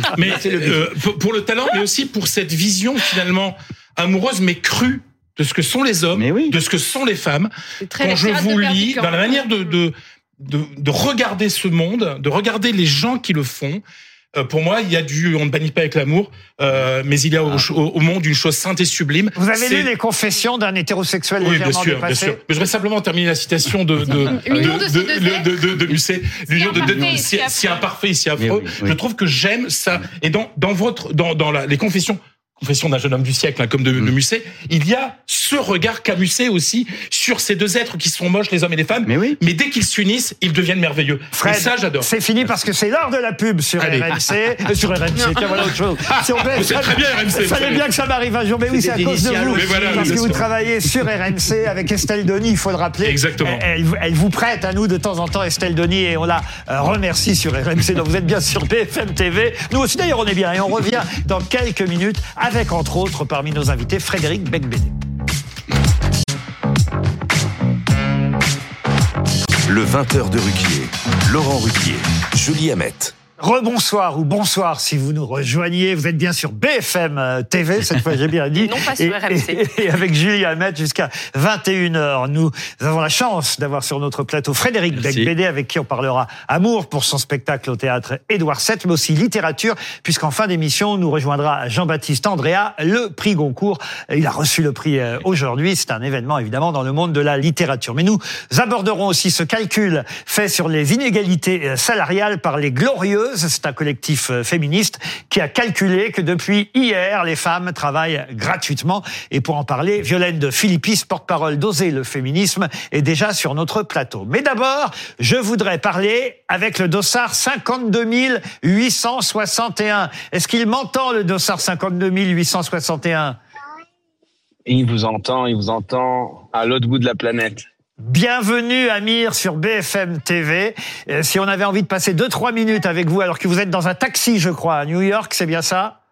(laughs) Mais euh, pour, pour le talent, mais aussi pour cette vision finalement amoureuse mais crue de ce que sont les hommes, oui. de ce que sont les femmes. Quand je vous lis, dans la manière de, de, de, de regarder ce monde, de regarder les gens qui le font, euh, pour moi, il y a du, on ne bannit pas avec l'amour, euh, mais il y a au, au, au monde une chose sainte et sublime. Vous avez lu les confessions d'un hétérosexuel oui, bien sûr, bien sûr. Mais je voudrais simplement terminer la citation de, de, L'union de deux de, de, de, de Musset. L'union de, de, imparfait et si, si si imparfait et si affreux. oui, oui. Je trouve que j'aime ça. Et dans, dans votre, dans, dans la, les confessions, confessions d'un jeune homme du siècle, hein, comme de, de Mm. Musset, il y a ce regard qu'a Musset aussi sur ces deux êtres qui sont moches, les hommes et les femmes. Mais oui. Mais dès qu'ils s'unissent, ils deviennent merveilleux. Fred, et ça, j'adore. c'est fini parce que c'est l'heure de la pub sur Allez. RMC. Euh, sur RMC, tiens, voilà autre chose. (laughs) Si on peut- C'est très bien, RMC, Il vous fallait savez. bien que ça m'arrive un jour. Mais oui, c'est à cause de vous. Mais voilà, parce que vous travaillez sur RMC avec Estelle Denis, il faut le rappeler. Exactement. Elle, elle- elle vous prête à nous de temps en temps, Estelle Denis, et on la euh, remercie sur RMC. Donc vous êtes bien sur BFM TV. Nous aussi, d'ailleurs, on est bien. Et on revient dans quelques minutes avec, entre autres, parmi nos invités, Frédéric Becbédé. Le 20h de Ruquier. Laurent Ruquier. Julie Hamet. Rebonsoir ou bonsoir si vous nous rejoignez. Vous êtes bien sur BFM euh, TV, cette fois j'ai bien dit. Non pas sur et, RMC. Et, et avec Julie Hamet jusqu'à 21h. Nous avons la chance d'avoir sur notre plateau Frédéric. Becbédé avec qui on parlera amour pour son spectacle au théâtre Édouard VII, mais aussi littérature, puisqu'en fin d'émission, nous rejoindra Jean-Baptiste Andrea, le prix Goncourt. Il a reçu le prix euh, aujourd'hui. C'est un événement évidemment dans le monde de la littérature. Mais nous aborderons aussi ce calcul fait sur les inégalités euh, salariales par les C'est un collectif euh, féministe qui a calculé que depuis hier, les femmes travaillent gratuitement. Et pour en parler, Violaine de Philippis, porte-parole d'Oser le féminisme, est déjà sur notre plateau. Mais d'abord, je voudrais parler avec le dossard 52 861. Est-ce qu'il m'entend, le dossard 52 861 Il vous entend, il vous entend à l'autre bout de la planète. Bienvenue Amir sur BFM TV. Euh, si on avait envie de passer 2-3 minutes avec vous alors que vous êtes dans un taxi, je crois, à New York, c'est bien ça?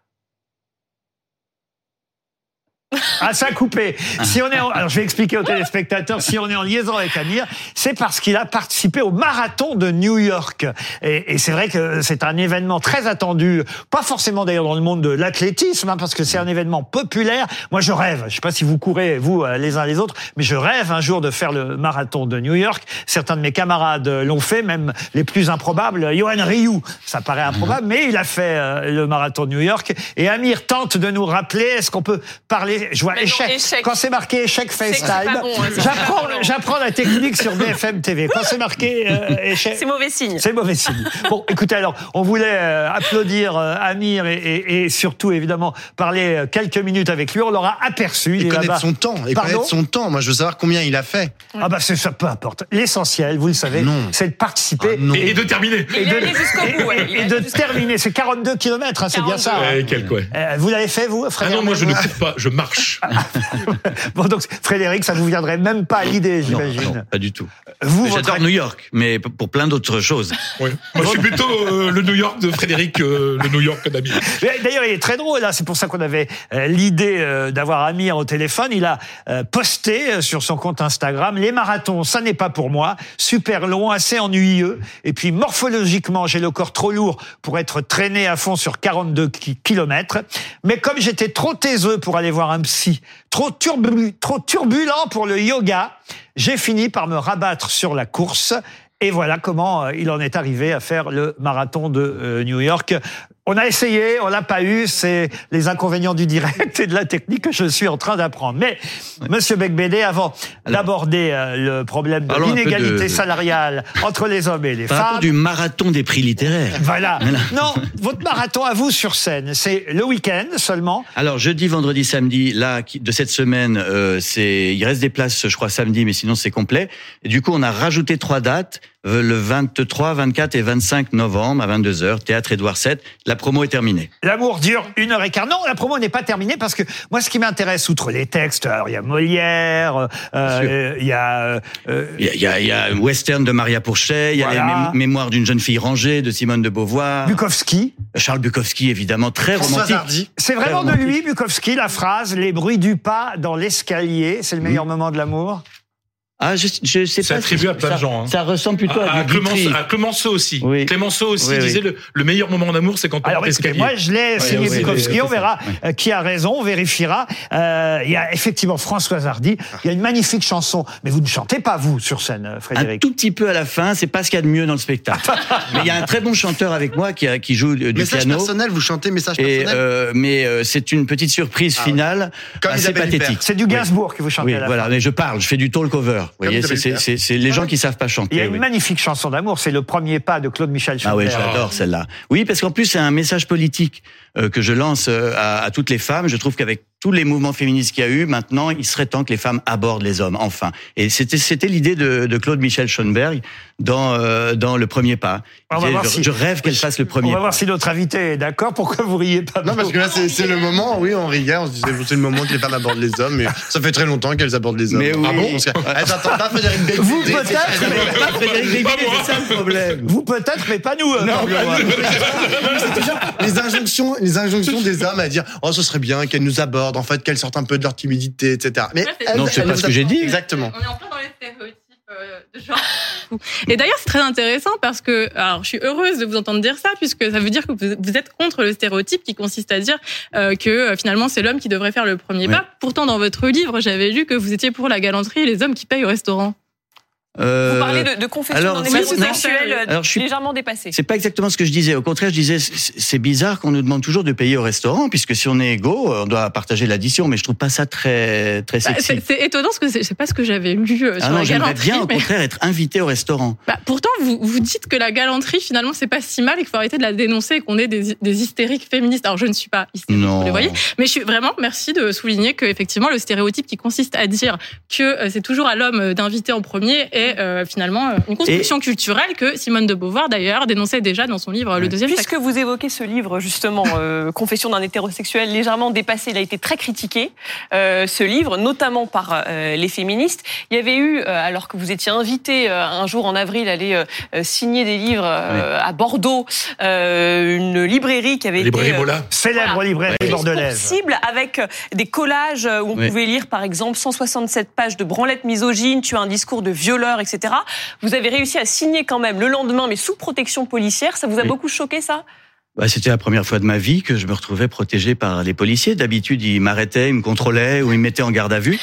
Ah, ça a coupé. Si on est en- alors je vais expliquer aux téléspectateurs, si on est en liaison avec Amir, c'est parce qu'il a participé au marathon de New York. Et, et c'est vrai que c'est un événement très attendu, pas forcément d'ailleurs dans le monde de l'athlétisme, hein, parce que c'est un événement populaire. Moi, je rêve, je sais pas si vous courez, vous, euh, les uns les autres, mais je rêve un jour de faire le marathon de New York. Certains de mes camarades l'ont fait, même les plus improbables. Johan Rioux, ça paraît improbable, mais il a fait euh, le marathon de New York. Et Amir tente de nous rappeler, est-ce qu'on peut parler, je vois non, échec. Quand c'est marqué échec FaceTime, bon, hein, j'apprends, la technique sur (laughs) BFM TV. Quand c'est marqué euh, (laughs) échec. C'est mauvais signe. C'est mauvais signe. Bon, écoutez, alors, on voulait euh, applaudir euh, Amir et, et- et surtout, évidemment, parler quelques minutes avec lui. On l'aura aperçu. Il Et connaître son temps. Et Pardon connaître son temps. Moi, je veux savoir combien il a fait. Ah bah c'est ça, peu importe. L'essentiel, vous le savez, c'est de participer Et, et de terminer. et de, bout, ouais. Il de terminer. C'est 42 km, c'est bien ça. hein. Ouais, quel quoi. Euh, vous l'avez fait, vous, Ah Frédéric non, moi je ne cours pas, je marche. (laughs) Bon, donc, Frédéric, ça ne vous viendrait même pas à l'idée, j'imagine. non, pas du tout. Vous, J'adore votre- New York, mais pour plein d'autres choses. Ouais. Moi je suis plutôt euh, le New York de Frédéric, euh, le New York d'Amir. D'ailleurs, il est très drôle. Là, c'est pour ça qu'on avait euh, l'idée euh, d'avoir Amir au téléphone. Il a euh, posté euh, sur son compte Instagram les marathons. Ça n'est pas pour moi. Super long, assez ennuyeux. Et puis morphologiquement, j'ai le corps trop lourd pour être traîné à fond sur 42 ki- kilomètres. Mais comme j'étais trop taiseux pour aller voir un turbu- trop turbulent pour le yoga, j'ai fini par me rabattre sur la course. Et voilà comment euh, il en est arrivé à faire le marathon de euh, New York. On a essayé, on l'a pas eu. C'est les inconvénients du direct et de la technique que je suis en train d'apprendre. Mais, Monsieur Becbédé, avant d'aborder euh, le problème de l'inégalité de- salariale entre les hommes et les Par femmes. du marathon des prix littéraires. Voilà. Non, votre marathon à vous sur scène, c'est le week-end seulement. Alors jeudi, vendredi, samedi, là de cette semaine, euh, c'est il reste des places, je crois samedi, mais sinon c'est complet. Et du coup, on a rajouté trois dates le 23, 24 et 25 novembre à 22 h théâtre Édouard VII. La promo est terminée. L'amour dure une heure et quart. Non, la promo n'est pas terminée parce que moi, ce qui m'intéresse, outre les textes, alors il y a Molière, euh, il y a euh, euh, Il y a, il y a, il y a un western de Maria Pourchet, il y a les mém- mémoires d'une jeune fille rangée de Simone de Beauvoir. Bukowski. Charles Bukowski, évidemment, très François romantique. Hardy. C'est vraiment de lui, Bukowski, la phrase Les bruits du pas dans l'escalier, c'est le meilleur moment de l'amour. Ah, je, je sais C'est pas. attribué à plein ça, de gens. hein. Ça ressemble plutôt à, à. Clémenceau, à Clémenceau aussi. Oui. Clémenceau aussi Oui, oui. disait le, le meilleur moment d'amour, c'est quand on Alors écoutez, moi je l'ai signé Bukowski, on verra euh, qui a raison, on vérifiera. Euh, il y a effectivement Françoise Hardy, il y a une magnifique chanson, mais vous ne chantez pas vous sur scène, euh, Un Frédéric. tout petit peu à la fin, c'est pas ce qu'il y a de mieux dans le spectacle. (laughs) mais il y a un très bon chanteur avec moi qui, a- qui joue du Message piano. personnel, vous chantez message Et personnel euh, mais euh, c'est une petite surprise Ah ouais. finale Comme assez pathétique. C'est du Gainsbourg que vous chantez Oui, voilà. Mais je parle, je fais du talk over. Vous voyez, c'est- les gens qui savent pas Il y chanter. a une oui. magnifique chanson d'amour, c'est le premier pas de Claude Michel Ah oui, Schubert. je l'adore celle-là. Oui, parce qu'en plus c'est un message politique euh, que je lance euh, à, à toutes les femmes. Je trouve qu'avec tous les mouvements féministes qu'il y a eu, maintenant, il serait temps que les femmes abordent les hommes, enfin. Et c'était c'était l'idée de, de Claude Michel Schoenberg dans euh, dans le premier pas. On va voir je, si- je rêve qu'elle fasse le On premier va pas. voir si notre invité est d'accord. Pourquoi vous riez pas Non, parce que là, c'est c'est le moment, oui, on riait, on se disait, c'est le moment que les femmes abordent les hommes, mais ça fait très longtemps qu'elles abordent les hommes. Mais oui. Ah bon pas Frédéric Becbédé. Vous peut-être, mais- Pas Frédéric Bébé, c'est ça le problème. vous peut-être, mais pas nous. C'est toujours les injonctions, les injonctions des hommes à dire oh ce serait bien qu'elles nous abordent, en fait qu'elles sortent un peu de leur timidité, etc. Mais Non, c'est pas ce que j'ai dit. Exactement. On est en plein dans les stéréotypes euh, de genre. Et d'ailleurs, c'est très intéressant parce que, alors, je suis heureuse de vous entendre dire ça, puisque ça veut dire que vous, êtes contre le stéréotype qui consiste à dire euh, que euh, finalement c'est l'homme qui devrait faire le premier pas. Pourtant, dans votre livre, j'avais lu que vous étiez pour la galanterie et les hommes qui payent au restaurant. Euh, Vous parlez de, de confession alors, d'un ça, émotion non. sexuelle euh, Alors, je suis- légèrement dépassée. C'est pas exactement ce que je disais. Au contraire, je disais, c'est bizarre qu'on nous demande toujours de payer au restaurant, puisque si on est égaux, on doit partager l'addition. Mais je trouve pas ça très très Bah, sexy. c'est c'est étonnant parce que c'est c'est pas ce que j'avais lu euh, ah sur non, la j'aimerais galanterie. bien au contraire être invité au restaurant. Bah, pourtant, vous, vous dites que la galanterie, finalement, c'est pas si mal et qu'il faut arrêter de la dénoncer et qu'on est des, des hystériques féministes. Alors, je ne suis pas hystérique, Non. vous le voyez. Mais je suis vraiment, merci de souligner que, effectivement, le stéréotype qui consiste à dire que c'est toujours à l'homme d'inviter en premier est euh, finalement euh, une construction culturelle que Simone de Beauvoir, d'ailleurs, dénonçait déjà dans son livre Le deuxième sexe. Puisque vous évoquez ce livre, justement, euh, (laughs) Confession d'un hétérosexuel légèrement dépassé, il a été très critiqué, euh, ce livre, notamment par euh, les féministes. Il y avait eu, euh, alors que vous étiez invité euh, un jour en avril à aller signer des livres euh, à Bordeaux, euh, une librairie qui avait Librairie été... euh, Mola. Célèbre Voilà. librairie bordelaise. cible avec des collages où on Oui. pouvait lire par exemple 167 pages de branlettes misogynes, tu as un discours de violeur, etc. Vous avez réussi à signer quand même le lendemain, mais sous protection policière. Ça vous a Oui. beaucoup choqué ça? Bah, c'était la première fois de ma vie que je me retrouvais protégé par les policiers. D'habitude, ils m'arrêtaient, ils me contrôlaient ou ils me mettaient en garde à vue.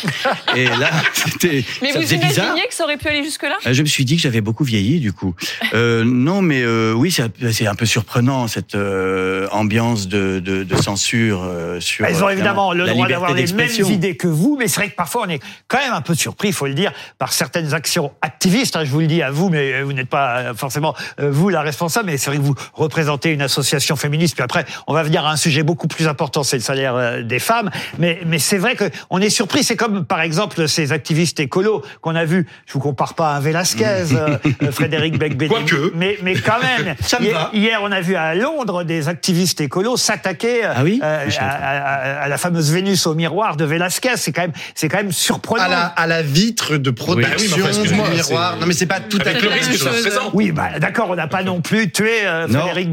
Et là, (laughs) c'était Mais ça vous bizarre. imaginiez que ça aurait pu aller jusque-là? Euh, Je me suis dit que j'avais beaucoup vieilli du coup. Euh, non, mais euh, oui, c'est un peu surprenant cette euh, ambiance de, de, de censure euh, sur. Bah, Ils ont évidemment le droit d'avoir les mêmes idées que vous, mais c'est vrai que parfois on est quand même un peu surpris, il faut le dire, par certaines actions activistes. hein, je vous le dis à vous, mais vous n'êtes pas forcément euh, vous la responsable. Mais c'est vrai que vous représentez une association féministe. Puis après, on va venir à un sujet beaucoup plus important, c'est le salaire euh, des femmes. Mais mais c'est vrai que on est surpris. C'est comme par exemple ces activistes écolos qu'on a vus. Je vous compare pas à un Velasquez, euh, (laughs) Frédéric Becbédé. Mais mais quand même. (laughs) Ça me hier, va. hier, on a vu à Londres des activistes écolos s'attaquer euh, euh, à, à- à la fameuse Vénus au miroir de Velasquez. C'est quand même, c'est quand même surprenant. À la, à la vitre de protection Oui, excusez-moi, du miroir. Non, mais c'est pas tout à fait le risque que ça représente. Oui, bah, d'accord, on n'a pas non plus tué euh. Frédéric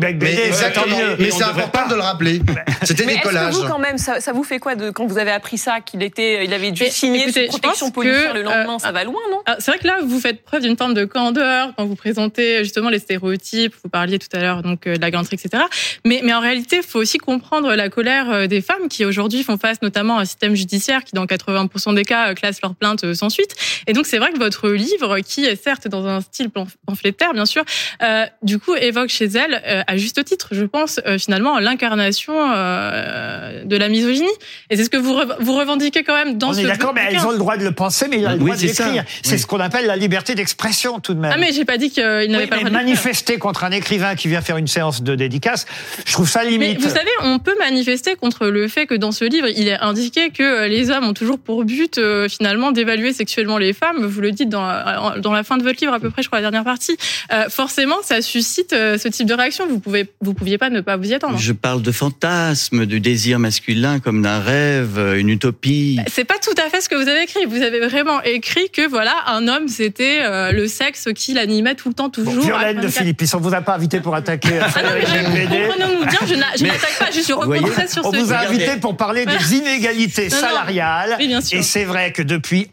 Mais c'est. Mais important de le rappeler. C'était Mais des est-ce que collages. vous, quand même, ça, ça vous fait quoi de, quand vous avez appris ça, qu'il était, il avait dû Mais signer écoutez, sous je protection pense policière que, le lendemain euh, Ça va loin, non? Ah, C'est vrai que là, vous faites preuve d'une forme de candeur quand vous présentez justement les stéréotypes. Vous parliez tout à l'heure donc euh, de la galanterie, etc. Mais, mais en réalité, il faut aussi comprendre la colère euh, des femmes qui aujourd'hui font face notamment à un système judiciaire qui, dans 80% des cas, euh, classe leurs plaintes euh, sans suite. Et donc, c'est vrai que votre livre, qui est certes dans un style pamphlétaire, bien sûr, euh, du coup, évoque chez elle, euh, à juste titre, je pense, euh, finalement, l'incarnation euh, de la misogynie. Et c'est ce que vous, re- vous revendiquez quand même dans on ce est d'accord, mais elles ont le droit de le penser, mais il a le Oui, droit de l'écrire. C'est Oui. ce qu'on appelle la liberté d'expression, tout de même. Ah, mais j'ai pas dit qu'il n'avait Oui, pas le mais droit de le faire. manifester contre un écrivain qui vient faire une séance de dédicace, je trouve ça Mais limite. vous savez, on peut manifester contre le fait que dans ce livre, il est indiqué que euh, les hommes ont toujours pour but euh, finalement d'évaluer sexuellement les femmes. Vous le dites dans, la- dans la fin de votre livre à peu près, je crois, la dernière partie. Euh, forcément, ça suscite euh, ce type de réaction. Vous pouvez, vous pouviez pas ne pas vous y attendre. Je parle de fantasme, du désir masculin comme d'un rêve, euh, une utopie. C'est pas tout à fait ce que vous avez écrit. Vous avez vraiment écrit que voilà, un homme c'était euh, le sexe qui l'animait tout le temps, toujours. Violaine à de 24. Philippe, on vous a pas invité pour attaquer euh, Ah non, mais comprenons-nous bien, je n'attaque pas, juste je voyez, rebondissais sur on ce vous a Regardez. invité pour parler des inégalités Non, non. salariales. Oui, bien sûr. Et c'est vrai que depuis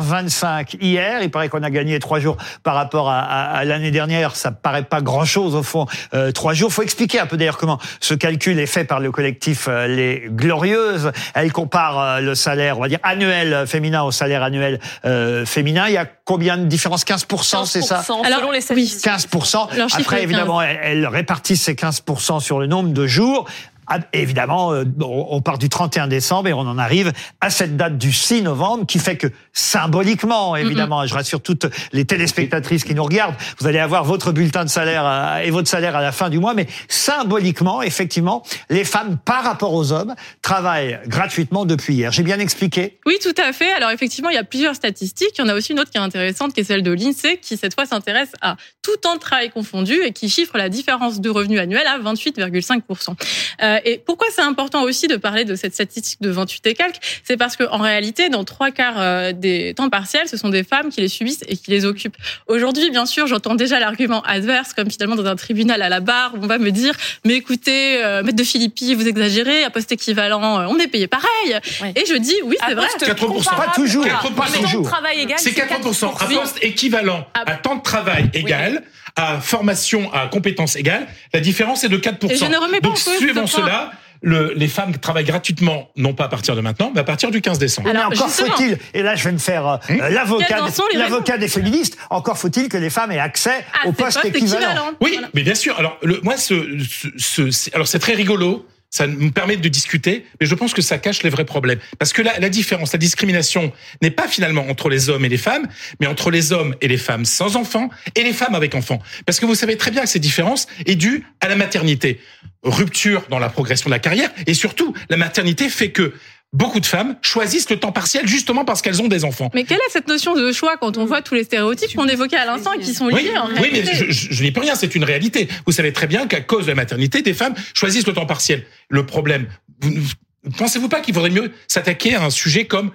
11h25 hier, il paraît qu'on a gagné trois jours par rapport à, à- à l'année dernière. Ça paraît pas grand-chose au fond. Euh, trois jours. Faut expliquer un peu d'ailleurs comment ce calcul est fait par le collectif euh, Les Glorieuses. Elle compare euh, le salaire, on va dire annuel euh, féminin au salaire annuel euh, féminin. Il y a combien de différence 15%, c'est ça? 15%, selon les statistiques. 15%. Leur chiffre est Après, 15. évidemment, elle, elle répartit ces 15% sur le nombre de jours. Ah, Évidemment, euh, on part du 31 décembre et on en arrive à cette date du 6 novembre qui fait que symboliquement, évidemment, je rassure toutes les téléspectatrices qui nous regardent, vous allez avoir votre bulletin de salaire à- et votre salaire à la fin du mois, mais symboliquement, effectivement, les femmes par rapport aux hommes travaillent gratuitement depuis hier. J'ai bien expliqué? Oui, tout à fait. Alors effectivement, il y a plusieurs statistiques. Il y en a aussi une autre qui est intéressante, qui est celle de l'INSEE, qui cette fois s'intéresse à tout temps de travail confondu et qui chiffre la différence de revenus annuel à 28,5%. Euh, et pourquoi c'est important aussi de parler de cette statistique de 28 et quelques? C'est parce qu'en réalité, dans trois quarts euh, des temps partiels, ce sont des femmes qui les subissent et qui les occupent. Aujourd'hui, bien sûr, j'entends déjà l'argument adverse, comme finalement dans un tribunal à la barre, on va me dire, mais écoutez, euh, maître de Philippi, vous exagérez, à poste équivalent, euh, on est payé pareil. Et je dis, oui, c'est À vrai. poste 4%. Pas toujours. 4%. Pas toujours. Travail égal, C'est 4%. Un Oui. poste équivalent à temps de travail égal, à formation, à compétences égales, la différence est de 4%. Et je ne remets pas Donc, en cause suivant cela, le- les femmes travaillent gratuitement, non pas à partir de maintenant, mais à partir du 15 décembre. mais encore faut-il, et là je vais me faire euh, Hum euh, l'avocat, des féministes, encore faut-il que les femmes aient accès Ah, au c'est poste poste équivalent. équivalent. Oui, mais bien sûr. Alors, le, moi, ce, ce, ce- alors c'est très rigolo. Ça me permet de discuter, mais je pense que ça cache les vrais problèmes. Parce que la, la différence, la discrimination n'est pas finalement entre les hommes et les femmes, mais entre les hommes et les femmes sans enfants et les femmes avec enfants. Parce que vous savez très bien que cette différence est due à la maternité. Rupture dans la progression de la carrière et surtout, la maternité fait que beaucoup de femmes choisissent le temps partiel justement parce qu'elles ont des enfants. Mais quelle est cette notion de choix quand on voit tous les stéréotypes qu'on évoquait à l'instant et qui sont liés Oui, en oui, mais réalité je, je, je n'y peux rien, c'est une réalité. Vous savez très bien qu'à cause de la maternité, des femmes choisissent le temps partiel. Le problème, vous, vous- pensez-vous pas qu'il vaudrait mieux s'attaquer à un sujet comme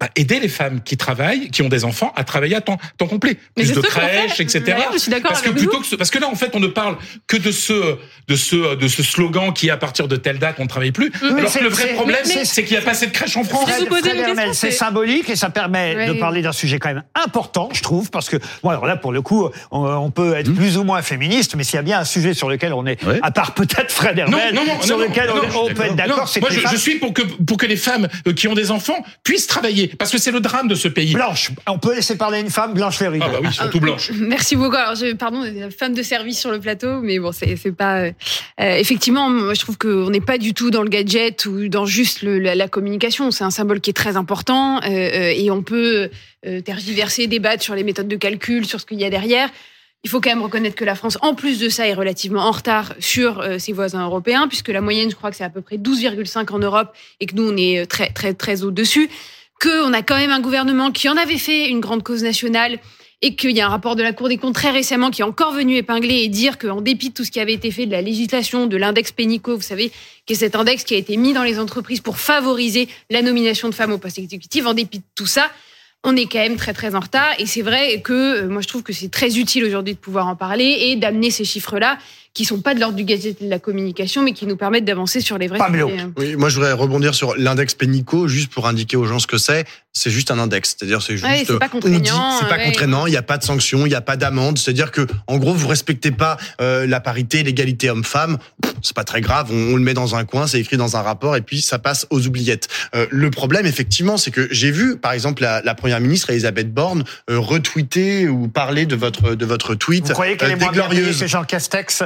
bah, aider les femmes qui travaillent, qui ont des enfants, à travailler à temps, temps complet, plus de crèches, etc. Ouais, je suis d'accord parce que avec plutôt vous. que ce- parce que là en fait on ne parle que de ce de ce de ce slogan qui à partir de telle date on ne travaille plus. Oui, alors que le vrai problème c'est qu'il n'y a pas assez de crèches en France. C'est symbolique et ça permet de parler d'un sujet quand même important, je trouve, parce que bon, alors là, pour le coup, on, on peut Hmm. être plus ou moins féministe, mais s'il y a bien un sujet sur lequel on est, à part peut-être Fred Hermel, sur lequel on, on peut être d'accord, c'est que Moi, je, suis pour que pour que les femmes euh, qui ont des enfants puissent travailler, parce que c'est le drame de ce pays. Blanche, on peut laisser parler une femme, Blanche Ferry. Ah bah oui, surtout Blanche. (laughs) Merci beaucoup. Alors, je, pardon, femme de service sur le plateau, mais bon, c'est pas. euh, euh, effectivement, moi, je trouve qu'on n'est pas du tout dans le gadget ou dans juste le- la, la communication. C'est un symbole qui est très important euh, euh, et on peut euh, tergiverser, débattre sur les méthodes de calcul, sur ce qu'il y a derrière. Il faut quand même reconnaître que la France, en plus de ça, est relativement en retard sur euh, ses voisins européens, puisque la moyenne, je crois que c'est à peu près 12,5 en Europe et que nous, on est euh, très, très, très au-dessus. Qu'on a quand même un gouvernement qui en avait fait une grande cause nationale et qu'il y a un rapport de la Cour des comptes très récemment qui est encore venu épingler et dire qu'en dépit de tout ce qui avait été fait de la législation, de l'index Pénico, vous savez, qui est cet index qui a été mis dans les entreprises pour favoriser la nomination de femmes au poste exécutif, en dépit de tout ça, on est quand même très très en retard. Et c'est vrai que euh, moi je trouve que c'est très utile aujourd'hui de pouvoir en parler et d'amener ces chiffres-là qui sont pas de l'ordre du gadget et de la communication mais qui nous permettent d'avancer sur les vrais sujets. hein. Oui, moi je voudrais rebondir sur l'index Pénico, juste pour indiquer aux gens ce que c'est. C'est juste un index, c'est-à-dire c'est juste. Ouais, c'est pas on contraignant, dit, c'est pas ouais. contraignant, il n'y a pas de sanction, il n'y a pas d'amende. C'est-à-dire que en gros vous respectez pas euh, la parité, l'égalité homme-femme. C'est pas très grave, on, on le met dans un coin, c'est écrit dans un rapport et puis ça passe aux oubliettes. Euh, le problème effectivement, c'est que j'ai vu par exemple la, la première ministre Elisabeth Borne euh, retweeter ou parler de votre de votre tweet. Vous croyez qu'elle euh, est moins bien payée que Jean Castex?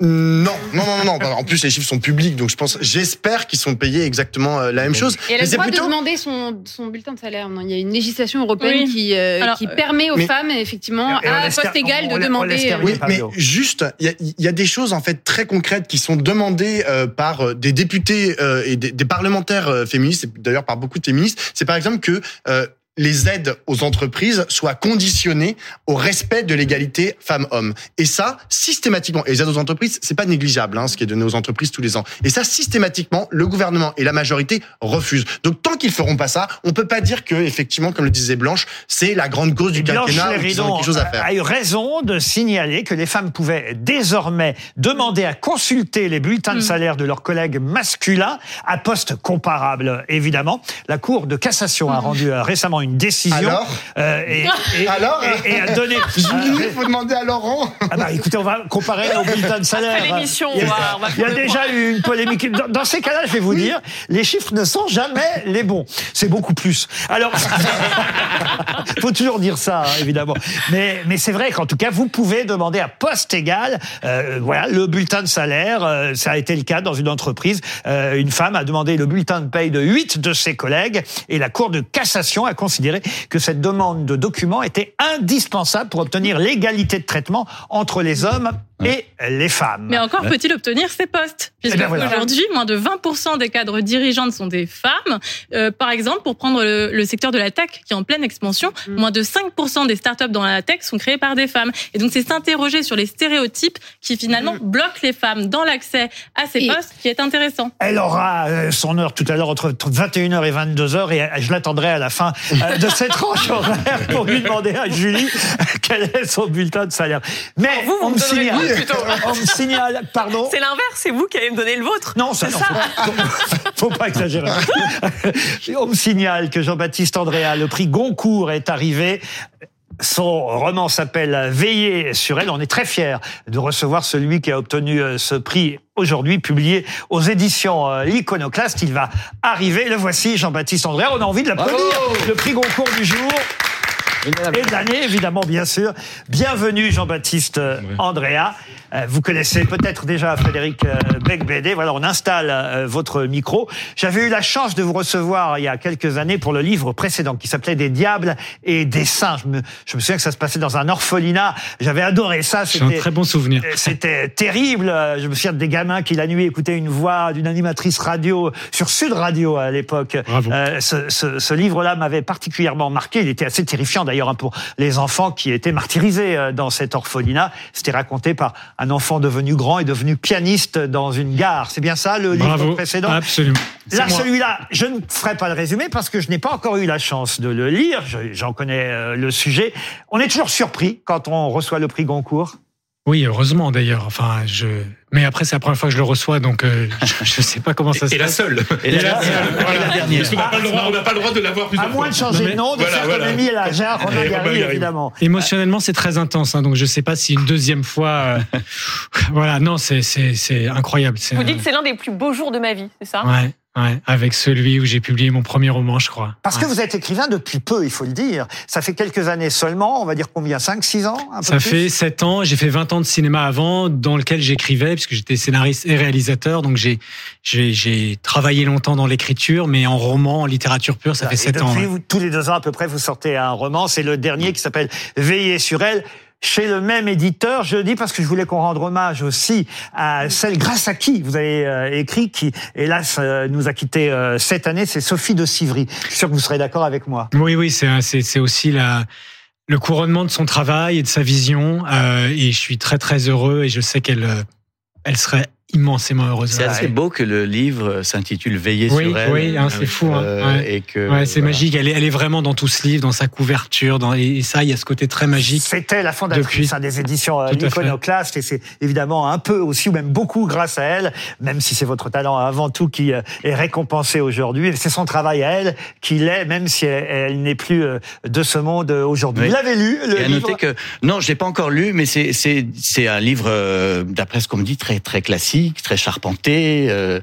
Non, non, non, non, non. En plus, les chiffres sont publics, donc je pense, j'espère qu'ils sont payés exactement euh, la même chose. Et elle a Mais le c'est droit plutôt- de demander son, son bulletin de salaire. Non, il y a une législation européenne Oui. qui, euh, Alors, qui euh, permet aux mais- femmes, effectivement, à poste égal, de demander. euh, Oui, mais juste, il y a, il y a des choses en fait très concrètes qui sont demandées euh, par des députés euh, et des, des parlementaires euh, féministes, et d'ailleurs par beaucoup de féministes. C'est par exemple que euh, les aides aux entreprises soient conditionnées au respect de l'égalité femmes-hommes. Et ça, systématiquement, et les aides aux entreprises, c'est pas négligeable, hein, ce qui est donné aux entreprises tous les ans. Et ça, systématiquement, le gouvernement et la majorité refusent. Donc, tant qu'ils feront pas ça, on peut pas dire que, effectivement, comme le disait Blanche, c'est la grande cause du Blanche quinquennat ou ont quelque chose à faire. a eu raison de signaler que les femmes pouvaient désormais demander à consulter les bulletins de Hmm. salaire de leurs collègues masculins à poste comparable, évidemment. La Cour de cassation a rendu euh, récemment une décision. Alors euh, et, et- (laughs) Alors et- et a donné. (laughs) Julie, faut demander à Laurent. Ah bah écoutez, on va comparer aux bulletins de salaire. Après l'émission, il y a, on va- on va il y a déjà eu une polémique. Dans, dans ces cas-là, je vais vous dire, les chiffres ne sont jamais les bons. C'est beaucoup plus. Alors, (laughs) faut toujours dire ça, hein, évidemment. Mais, mais c'est vrai qu'en tout cas, vous pouvez demander à poste égal, euh, voilà, le bulletin de salaire. euh, ça a été le cas dans une entreprise. Euh, une femme a demandé le bulletin de paye de huit de ses collègues et la Cour de cassation a considéré que cette demande de documents était indispensable pour obtenir l'égalité de traitement entre les hommes et les femmes. Mais encore peut-il obtenir ces postes Puisque Eh ben voilà. aujourd'hui, moins de 20% des cadres dirigeantes sont des femmes. Euh, par exemple, pour prendre le, le secteur de la tech qui est en pleine expansion, Mm. moins de 5% des startups dans la tech sont créées par des femmes. Et donc c'est s'interroger sur les stéréotypes qui finalement Mm. bloquent les femmes dans l'accès à ces postes qui est intéressant. Elle aura euh, son heure tout à l'heure entre 21h et 22h et euh, je l'attendrai à la fin de (laughs) cette tranche horaire pour lui demander à Julie (laughs) quel est son bulletin de salaire. Mais vous, vous on me me signale, (laughs) plutôt. on me signale, pardon. C'est l'inverse, c'est vous qui allez me donner le vôtre. Non, ça, c'est non, ça. faut, faut pas exagérer. (laughs) On me signale que Jean-Baptiste Andréa, le prix Goncourt est arrivé. Son roman s'appelle Veiller sur elle. On est très fiers de recevoir celui qui a obtenu euh, ce prix aujourd'hui, publié aux éditions euh, L'Iconoclaste. Il va arriver. Le voici, Jean-Baptiste Andréa. On a envie de l'applaudir. Le prix Goncourt du jour. Et de l'année, évidemment, bien sûr. Bienvenue, Jean-Baptiste euh, Andrea. Euh, Vous connaissez peut-être déjà Frédéric euh, Becbédé. Voilà, on installe votre micro. J'avais eu la chance de vous recevoir il y a quelques années pour le livre précédent qui s'appelait Des diables et des saints. Je me, je me souviens que ça se passait dans un orphelinat. J'avais adoré ça. J'ai un très bon souvenir. C'était terrible. Je me souviens des gamins qui la nuit écoutaient une voix d'une animatrice radio sur Sud Radio à l'époque. Euh, ce ce- ce livre-là m'avait particulièrement marqué. Il était assez terrifiant d'ailleurs d'ailleurs hein, pour les enfants qui étaient martyrisés euh, dans cet orphelinat. C'était raconté par un enfant devenu grand et devenu pianiste dans une gare. C'est bien ça le livre précédent? Absolument. Là, celui-là, je ne ferai pas le résumé parce que je n'ai pas encore eu la chance de le lire. Je- J'en connais euh, le sujet. On est toujours surpris quand on reçoit le prix Goncourt? Oui, heureusement d'ailleurs. Enfin, je. Mais après, c'est la première fois que je le reçois, donc euh, je ne sais pas comment ça se Et la passe. seule. Et la, Parce qu'on n'a pas le droit, on n'a pas le droit de l'avoir plusieurs À moins de fois. changer Non, de nom, de Voilà, faire voilà. comme Émile Ajar, Et évidemment. Émotionnellement, c'est très intense, hein, donc je sais pas si une deuxième fois. euh, (laughs) voilà, non, c'est c'est c'est incroyable. C'est Vous dites c'est l'un des plus beaux jours de ma vie, c'est ça? Ouais, ouais, avec celui où j'ai publié mon premier roman, je crois. Parce que vous êtes écrivain depuis peu, il faut le dire. Ça fait quelques années seulement, on va dire combien 5, 6 ans un peu Ça plus fait sept ans. J'ai fait 20 ans de cinéma avant, dans lequel j'écrivais, puisque j'étais scénariste et réalisateur. Donc j'ai travaillé longtemps dans l'écriture, mais en roman, en littérature pure, ça fait Et sept ans. depuis, ouais. vous- tous les deux ans à peu près, vous sortez un roman. C'est le dernier qui s'appelle Veiller sur elle. Chez le même éditeur, je dis parce que je voulais qu'on rende hommage aussi à celle grâce à qui vous avez euh, écrit, qui hélas euh, nous a quittés euh, cette année, c'est Sophie de Sivry. Je suis sûr que vous serez d'accord avec moi. Oui, oui, c'est aussi la le couronnement de son travail et de sa vision. et je suis très très heureux et je sais qu'elle elle serait immensément heureuse. C'est assez beau que le livre s'intitule Veiller Oui, sur elle. oui, hein, c'est fou. hein, Euh, ouais. Et que, Ouais, c'est voilà. magique. Elle est, elle est vraiment dans tout ce livre, dans sa couverture, dans, et ça, il y a ce côté très magique. C'était la fondatrice Depuis. hein, des éditions euh, à. L'Iconoclaste et c'est évidemment un peu aussi ou même beaucoup grâce à elle, même si c'est votre talent avant tout qui euh, est récompensé aujourd'hui. C'est son travail à elle qui l'est, même si elle, elle n'est plus de ce monde aujourd'hui. Oui. Vous l'avez lu le Et à livre noter que non, je l'ai pas encore lu, mais c'est c'est c'est un livre d'après ce qu'on me dit très très classique, très charpenté, euh,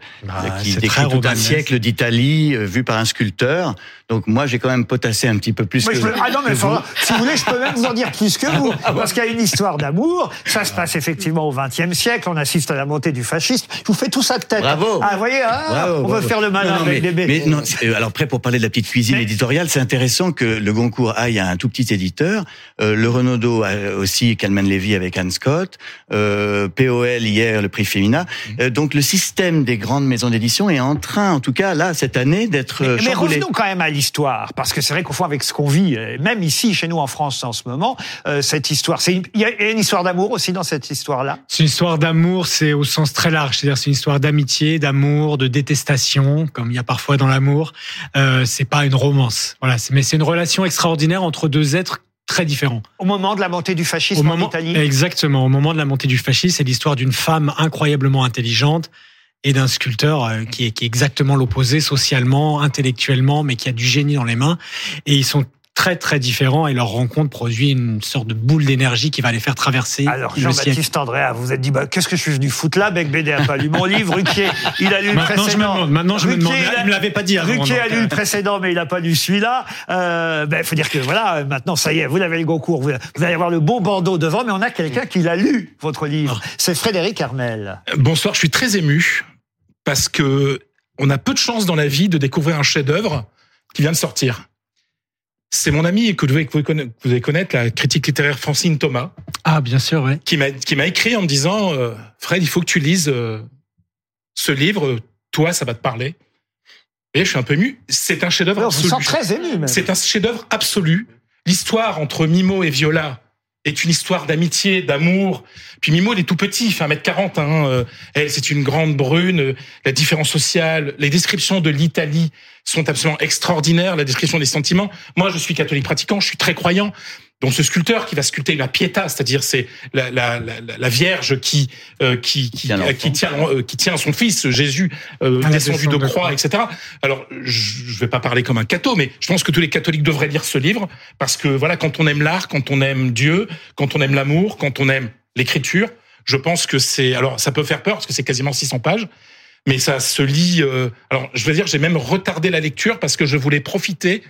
qui c'est décrit tout un siècle d'Italie euh, vu par un sculpteur. Donc moi, j'ai quand même potassé un petit peu plus Moi, que, je peux- ah non, mais vous. si vous voulez, je peux même vous en dire plus que vous. Parce qu'il y a une histoire d'amour. Ça se passe effectivement au XXe siècle. On assiste à la montée du fascisme. Je vous fais tout ça de tête. Bravo. Ah, vous voyez, ah, Bravo, on bravo. veut faire le malin Non, non, avec mais, des bébés. mais non, alors après, pour parler de la petite cuisine éditoriale, c'est intéressant que le Goncourt aille à un tout petit éditeur. Euh, le Renaudot a aussi Calman Levy avec Anne Scott. Euh, POL hier le prix Femina. Mmh. Euh, donc le système des grandes maisons d'édition est en train, en tout cas là cette année, d'être euh, Mais revenons quand même à l'histoire, parce que c'est vrai qu'au fond, avec ce qu'on vit, euh, même ici, chez nous en France en ce moment, euh, cette histoire, c'est il y a une histoire d'amour aussi dans cette histoire-là? C'est une histoire d'amour, c'est au sens très large. C'est-à-dire, c'est une histoire d'amitié, d'amour, de détestation, comme il y a parfois dans l'amour. Euh, c'est pas une romance. Voilà. Mais c'est une relation extraordinaire entre deux êtres très différents. Au moment de la montée du fascisme Au moment, en Italie? exactement. Au moment de la montée du fascisme, c'est l'histoire d'une femme incroyablement intelligente et d'un sculpteur euh, qui est, qui est exactement l'opposé socialement, intellectuellement, mais qui a du génie dans les mains. Et ils sont très très différents et leur rencontre produit une sorte de boule d'énergie qui va les faire traverser Alors. Jean-Baptiste Andréa, vous vous êtes dit bah, qu'est-ce que je suis venu foutre là? Bec Bédé a pas lu mon livre, Ruquier il a lu le Maintenant, je me précédent. demande, maintenant, je me demande. il a- Il me l'avait pas dit avant, Ruquier donc, a lu euh. le précédent mais il a pas lu celui-là. Euh, ben faut dire que voilà maintenant ça y est, vous l'avez le Goncourt, vous, vous allez avoir le beau bandeau devant, mais on a quelqu'un qui l'a lu votre livre. C'est Frédéric Armel. Bonsoir, je suis très ému parce que on a peu de chance dans la vie de découvrir un chef-d'œuvre qui vient de sortir. C'est mon ami que vous devez, connaître, la critique littéraire Francine Thomas, Ah, bien sûr, ouais. qui m'a qui m'a écrit en me disant euh, Fred, il faut que tu lises euh, ce livre. Toi, ça va te parler. Et je suis un peu ému. C'est un chef-d'œuvre absolu. sent très ému même. C'est un chef-d'œuvre absolu. L'histoire entre Mimo et Viola est une histoire d'amitié, d'amour. Puis Mimo, il est tout petit, il fait 1m40. Hein. Euh, Elle, c'est une grande brune. Euh, La différence sociale, les descriptions de l'Italie sont absolument extraordinaires. La description des sentiments. Moi, je suis catholique pratiquant, je suis très croyant. Donc ce sculpteur qui va sculpter la pietà, c'est-à-dire c'est la, la, la, la Vierge qui euh, qui qui, Tient euh, qui tient euh, qui tient son fils Jésus euh, la descendu de descente de croix, croix. etc. Alors je je vais pas parler comme un catho, mais je pense que tous les catholiques devraient lire ce livre parce que voilà, quand on aime l'art, quand on aime Dieu, quand on aime l'amour, quand on aime l'écriture, je pense que c'est alors ça peut faire peur parce que c'est quasiment 600 pages. Mais ça se lit. euh, alors, je veux dire, j'ai même retardé la lecture parce que je voulais profiter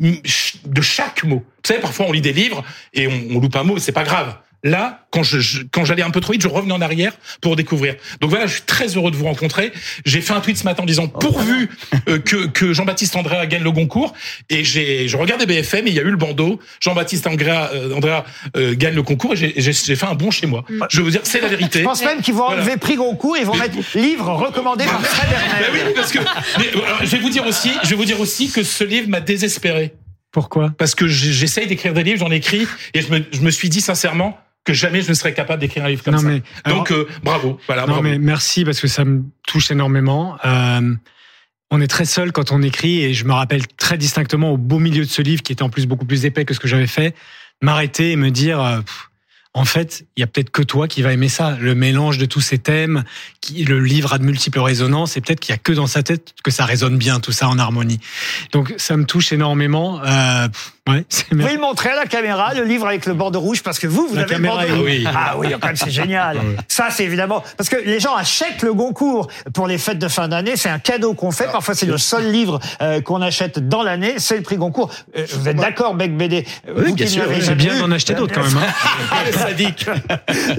de chaque mot. Vous parfois on lit des livres et on, loupe un mot, c'est pas grave. Là, quand je, je- quand j'allais un peu trop vite, je revenais en arrière pour découvrir. Donc voilà, je suis très heureux de vous rencontrer. J'ai fait un tweet ce matin en disant pourvu euh, que, que Jean-Baptiste Andrea gagne le Goncourt. Et j'ai, je regardais BFM et il y a eu le bandeau. Jean-Baptiste Andrea, euh, Andrea euh, gagne le concours et j'ai- j'ai j'ai fait un bon chez moi. Je veux dire, c'est la vérité. Je pense même qu'ils vont Voilà. enlever prix Goncourt et vont mettre livre recommandé par Fred. (laughs) Ben oui, parce que mais, alors, je vais vous dire aussi, je vais vous dire aussi que ce livre m'a désespéré. Pourquoi? Parce que j'essaye d'écrire des livres, j'en écris, et je me, je me suis dit sincèrement que jamais je ne serais capable d'écrire un livre comme Non, ça. mais, Donc, euh, bravo. Voilà, non, bravo. mais merci parce que ça me touche énormément. Euh, on est très seul quand on écrit et je me rappelle très distinctement au beau milieu de ce livre qui était en plus beaucoup plus épais que ce que j'avais fait, m'arrêter et me dire, euh, pff, en fait, il y a peut-être que toi qui va aimer ça, le mélange de tous ces thèmes, qui, le livre a de multiples résonances et peut-être qu'il y a que dans sa tête que ça résonne bien, tout ça en harmonie. Donc ça me touche énormément. Euh, ouais, (laughs) c'est Vous pouvez le montrer à la caméra, le livre avec le bandeau rouge, parce que vous, vous La avez caméra le bandeau est- rouge. oui. Ah oui, quand même, c'est génial. (laughs) Ça, c'est évidemment... Parce que les gens achètent le Goncourt pour les fêtes de fin d'année. C'est un cadeau qu'on fait. Parfois, c'est le seul livre euh, qu'on achète dans l'année. C'est le prix Goncourt. Euh, vous êtes d'accord, Bec Bédé Oui, Vous bien qui sûr, oui. C'est bien d'en acheter d'autres, quand même, hein. (laughs) Sadique.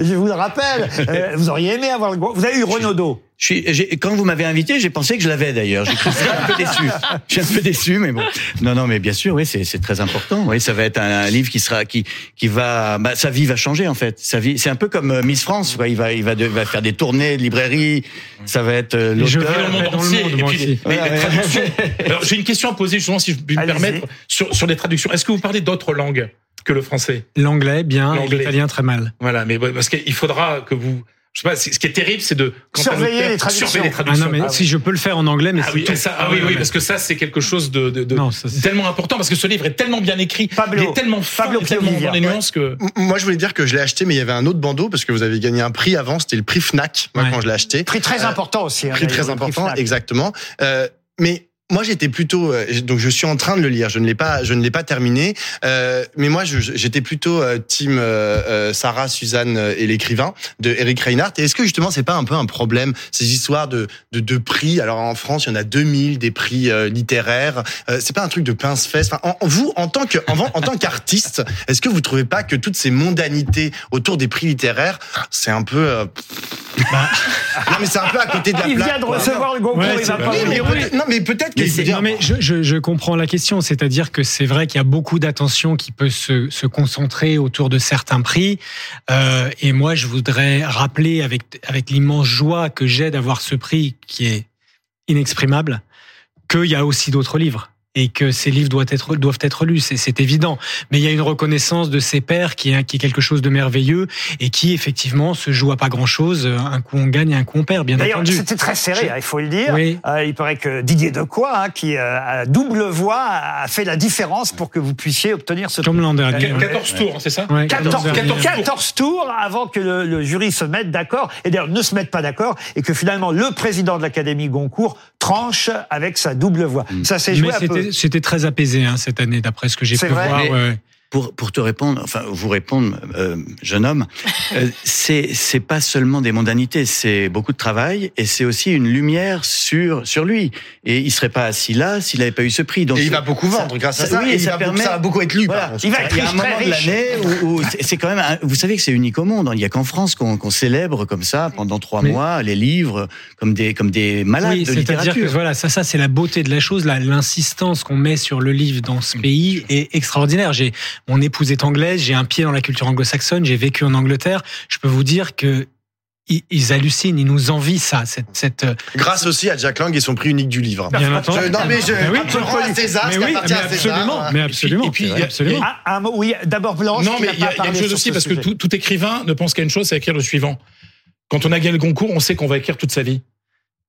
Je vous le rappelle. euh, vous auriez aimé avoir le Goncourt. Vous avez eu Renaudot. Je suis, j'ai- quand vous m'avez invité, j'ai pensé que je l'avais d'ailleurs. J'ai cru- un peu déçu. Je suis un peu déçu, mais bon. Non, non, mais bien sûr, oui, c'est, c'est très important. Oui, ça va être un, un livre qui sera, qui, qui va, bah, sa vie va changer en fait. Sa vie, c'est un peu comme euh, Miss France. quoi. Il va, il va, de- il va faire des tournées de librairies. Ça va être euh, Et je l'auteur. vais dans le monde dans le entier. monde, et moi puis, aussi. mais Ouais, ouais. Alors, j'ai une question à poser, justement, si je puis me permettre, sur, sur les traductions. Est-ce que vous parlez d'autres langues que le français? L'anglais bien, L'anglais. l'italien très mal. Voilà, mais parce qu'il faudra que vous. Je sais pas, ce qui est terrible, c'est de. quand Surveiller auteur- les traductions. Surveiller les Ah traductions. non, mais Ah si je peux le faire en anglais, mais Ah c'est oui, tout. ça, ah oui, oui, parce que ça, c'est quelque chose de, de, de Non, ça, c'est- tellement important, parce que ce livre est tellement bien écrit, Pablo. il est tellement fin, Pablo et tellement Piovivia. dans les nuances que. Moi, je voulais dire que je l'ai acheté, mais il y avait un autre bandeau parce que vous avez gagné un prix avant. C'était le prix Fnac. Moi, Ouais. quand je l'ai acheté, Prix très Euh, important aussi. hein, prix très prix important, exactement. Euh, mais moi, j'étais plutôt, euh, donc je suis en train de le lire. Je ne l'ai pas, je ne l'ai pas terminé. Euh, mais moi, je- j'étais plutôt euh, team euh, euh, Sarah, Suzanne et l'écrivain de Eric Reinhardt. Et est-ce que justement, c'est pas un peu un problème ces histoires de, de de prix? Alors en France, il y en a 2000 des prix euh, littéraires. Euh, c'est pas un truc de pince-fesse. Enfin, en- vous, en tant que, en, en tant qu'artiste, est-ce que vous trouvez pas que toutes ces mondanités autour des prix littéraires, c'est un peu euh, (laughs) non mais c'est un peu à côté de la Il plaque. vient de quoi. recevoir le Goncourt, Ouais, il va pas Oui, mais non mais peut-être Mais non, mais je, je, je comprends la question, c'est-à-dire que c'est vrai qu'il y a beaucoup d'attention qui peut se, se concentrer autour de certains prix. Euh, et moi, je voudrais rappeler avec, avec l'immense joie que j'ai d'avoir ce prix qui est inexprimable, qu'il y a aussi d'autres livres. Et que ces livres doivent être, doivent être lus, c'est- c'est évident. Mais il y a une reconnaissance de ses pairs qui est, qui est quelque chose de merveilleux et qui, effectivement, se joue à pas grand-chose. Un coup on gagne, un coup on perd, bien D'ailleurs, entendu. c'était très serré, hein, il faut le dire. Oui. Euh, il paraît que Didier Decoy, hein, qui euh, a double voix, a fait la différence pour que vous puissiez obtenir ce Comme l'an dernier. Euh, 14 tours, c'est ça? Ouais, 14, l'an dernier. 14 tours avant que le, le jury se mette d'accord, et d'ailleurs ne se mette pas d'accord, et que finalement le président de l'Académie Goncourt tranche avec sa double voix. Ça s'est joué Mais un peu. C'était- très apaisé hein, cette année, d'après ce que j'ai pu vrai voir. Mais- ouais. Pour, pour te répondre, enfin vous répondre, euh, jeune homme, euh, c'est c'est pas seulement des mondanités, c'est beaucoup de travail et c'est aussi une lumière sur sur lui. Et il serait pas assis là s'il n'avait pas eu ce prix. Donc Et il va beaucoup vendre grâce à ça, Oui, et il ça va beaucoup- permet. ça va beaucoup être lu, Voilà. Il va être Il y a un riche, très moment de riche. l'année où, où (laughs) c'est- quand même. un- vous savez que c'est unique au monde. Il y a qu'en France qu'on qu'on célèbre comme ça pendant trois Mais- mois les livres comme des comme des malades Oui, de c'est-à-dire que littérature. voilà, ça, ça c'est la beauté de la chose. là, L'insistance qu'on met sur le livre dans ce pays est extraordinaire. J'ai mon épouse est anglaise, j'ai un pied dans la culture anglo-saxonne, j'ai vécu en Angleterre. Je peux vous dire que ils, hallucinent, ils nous envient ça, cette, cette euh, Grâce aussi à Jack Lang et son prix unique du livre. Bien entendu. Non mais je, Mais oui, je rends à César mais oui, mais à César. absolument, mais absolument, Et puis, c'est il y a- absolument. Ah, oui, d'abord Blanche. Non, mais il y, a pas il y a parlé une chose aussi, ce parce que tout, tout écrivain ne pense qu'à une chose, c'est écrire le suivant. Quand on a gagné le Goncourt, on sait qu'on va écrire toute sa vie.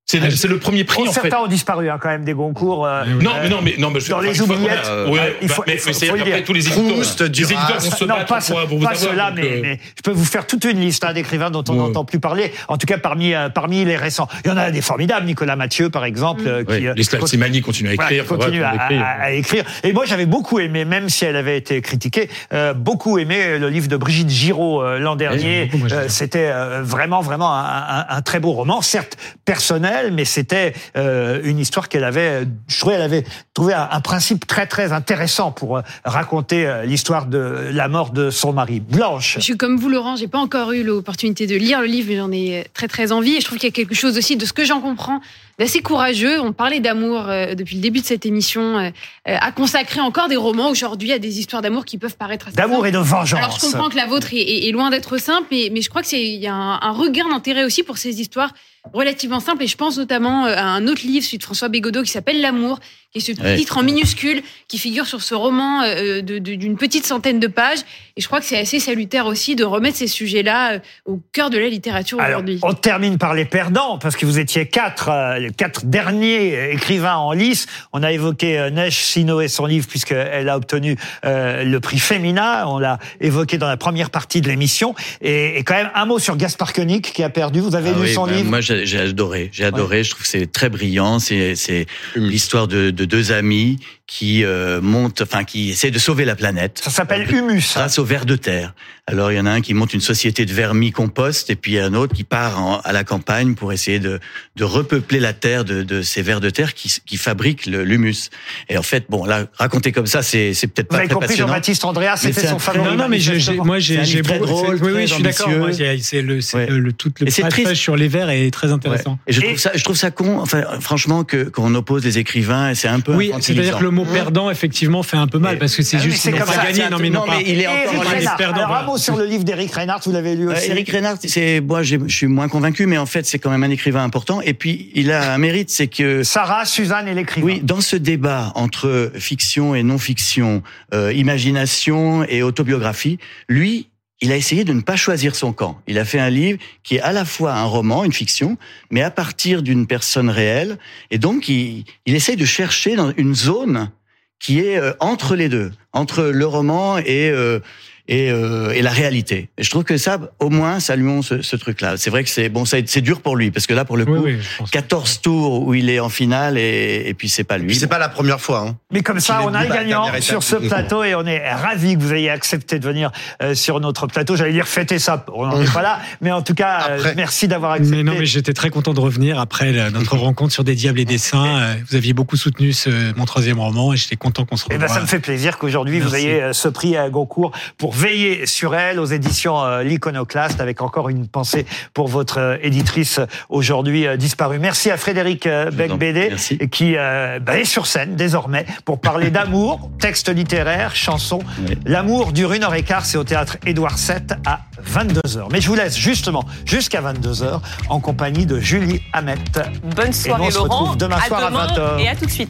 C'est le, c'est le premier prix, Oh, en fait. certains ont disparu hein, quand même des Goncourt. euh, Non, euh, mais non, mais non, mais je- dans les oubliettes, euh, ouais, il bah, faut- mais, il faut- mais faut le après dire. tous les éditeurs, Proust, les éditeurs vont se non, battre pas, pour, pour vous pas avoir. donc, mais, euh, mais je peux vous faire toute une liste hein, d'écrivains dont on Ouais. n'entend plus parler. En tout cas, parmi euh, parmi les récents, il y en a des formidables. Nicolas Mathieu, par exemple, ouais, qui euh, les continuent à voilà, écrire. qui continue à, on écrit. à- à écrire. Et moi, j'avais beaucoup aimé, même si elle avait été critiquée, beaucoup aimé le livre de Brigitte Giraud l'an dernier. Euh, bien. c'était vraiment, vraiment un très beau roman, certes personnel, mais c'était euh, une histoire qu'elle avait. Je trouvais, elle avait trouvé un, un principe très, très intéressant pour euh, raconter euh, l'histoire de la mort de son mari. Blanche. Je suis comme vous, Laurent, j'ai pas encore eu l'opportunité de lire le livre, mais j'en ai très très envie. Et je trouve qu'il y a quelque chose aussi de ce que j'en comprends d'assez courageux. On parlait d'amour depuis le début de cette émission, à consacrer encore des romans aujourd'hui à des histoires d'amour qui peuvent paraître assez D'amour et de vengeance. Alors je comprends que la vôtre est, est- est loin d'être simple, mais, mais je crois que c'est il y a un, un regain d'intérêt aussi pour ces histoires relativement simple. Et je pense notamment à un autre livre, celui de François Bégodeau, qui s'appelle L'amour, qui est ce Ouais. titre en minuscule qui figure sur ce roman euh, de- de- d'une petite centaine de pages. Et je crois que c'est assez salutaire aussi de remettre ces sujets-là euh, au cœur de la littérature aujourd'hui. on termine par les perdants, parce que vous étiez quatre, euh, les quatre derniers écrivains en lice. On a évoqué euh, Neige Sino et son livre, puisqu'elle a obtenu euh, le prix Femina. On l'a évoqué dans la première partie de l'émission. Et, et quand même, un mot sur Gaspard Koenig, qui a perdu. Vous avez Ah lu oui, son bah, livre? Moi, j'ai adoré. J'ai adoré. Je trouve que c'est très brillant. C'est c'est l'histoire de, de deux amis qui euh, montent, enfin qui essaient de sauver la planète. Ça s'appelle Humus. Grâce aux vers de terre. Alors il y en a un qui monte une société de vermicompost et puis il y a un autre qui part en- à la campagne pour essayer de, de repeupler la terre de, de ces vers de terre qui, qui fabriquent l'humus. Et en fait, bon là, raconter comme ça, c'est c'est peut-être Vous pas avez très compris, passionnant. Jean-Baptiste Andréas, Mais c'était c'est son favori. Non, non, mais j'ai- j'ai- moi, j'ai très beaucoup. drôle, Oui, oui, je suis d'accord. c'est le, c'est Ouais. le, le- tout le Et c'est passage triste. sur les vers est très intéressant. Ouais. Et je trouve ça, je trouve ça con. Enfin, franchement, que qu'on oppose les écrivains, et c'est un peu. Oui, c'est-à-dire que le mot perdant, effectivement, fait un peu mal parce que c'est juste qu'ils c'est n'ont comme pas ça, gagné. Non, mais non, mais il est encore Alors, un mot sur le livre d'Eric Reinhardt, vous l'avez lu Euh, aussi. Eric Reinhardt, c'est moi, je suis moins convaincu, mais en fait, c'est quand même un écrivain important. Et puis, il a un mérite, c'est que Sarah, Suzanne et l'écrivain. oui, dans ce débat entre fiction et non-fiction, euh, imagination et autobiographie, lui, il a essayé de ne pas choisir son camp. Il a fait un livre qui est à la fois un roman, une fiction, mais à partir d'une personne réelle. Et donc, il, il essaye de chercher dans une zone qui est euh, entre les deux, entre le roman et euh, et, euh, et la réalité. Et je trouve que ça, au moins, saluons ce, ce truc-là. C'est vrai que c'est bon, c'est dur pour lui parce que là, pour le coup, Oui, oui, je pense. 14 tours où il est en finale et, et puis c'est pas lui. C'est pas la première fois. Hein. Mais comme ça, on a un gagnant sur ce plateau et on est ravis que vous ayez accepté de venir euh, sur notre plateau. J'allais dire fêter ça, on n'en est pas là, mais en tout cas, euh, Après. merci d'avoir accepté. Mais non, mais j'étais très content de revenir après la- notre (laughs) rencontre sur Des Diables et des Saints. Vous aviez beaucoup soutenu ce, mon troisième roman et j'étais content qu'on se Eh revoie. ben, ça me fait plaisir qu'aujourd'hui vous ayez ce prix à Goncourt pour veiller sur elle aux éditions euh, L'Iconoclaste avec encore une pensée pour votre euh, éditrice euh, aujourd'hui euh, disparue. Merci à Frédéric euh, merci. qui euh, bah, est sur scène désormais pour parler d'amour, (laughs) texte littéraire, chanson. Oui. L'amour dure une heure et quart, c'est au théâtre Édouard VII à 22h. Mais je vous laisse justement jusqu'à 22h en compagnie de Julie Hamet. Bonne Et nous, soirée on se Laurent. retrouve demain soir à demain 20h. et à tout de suite.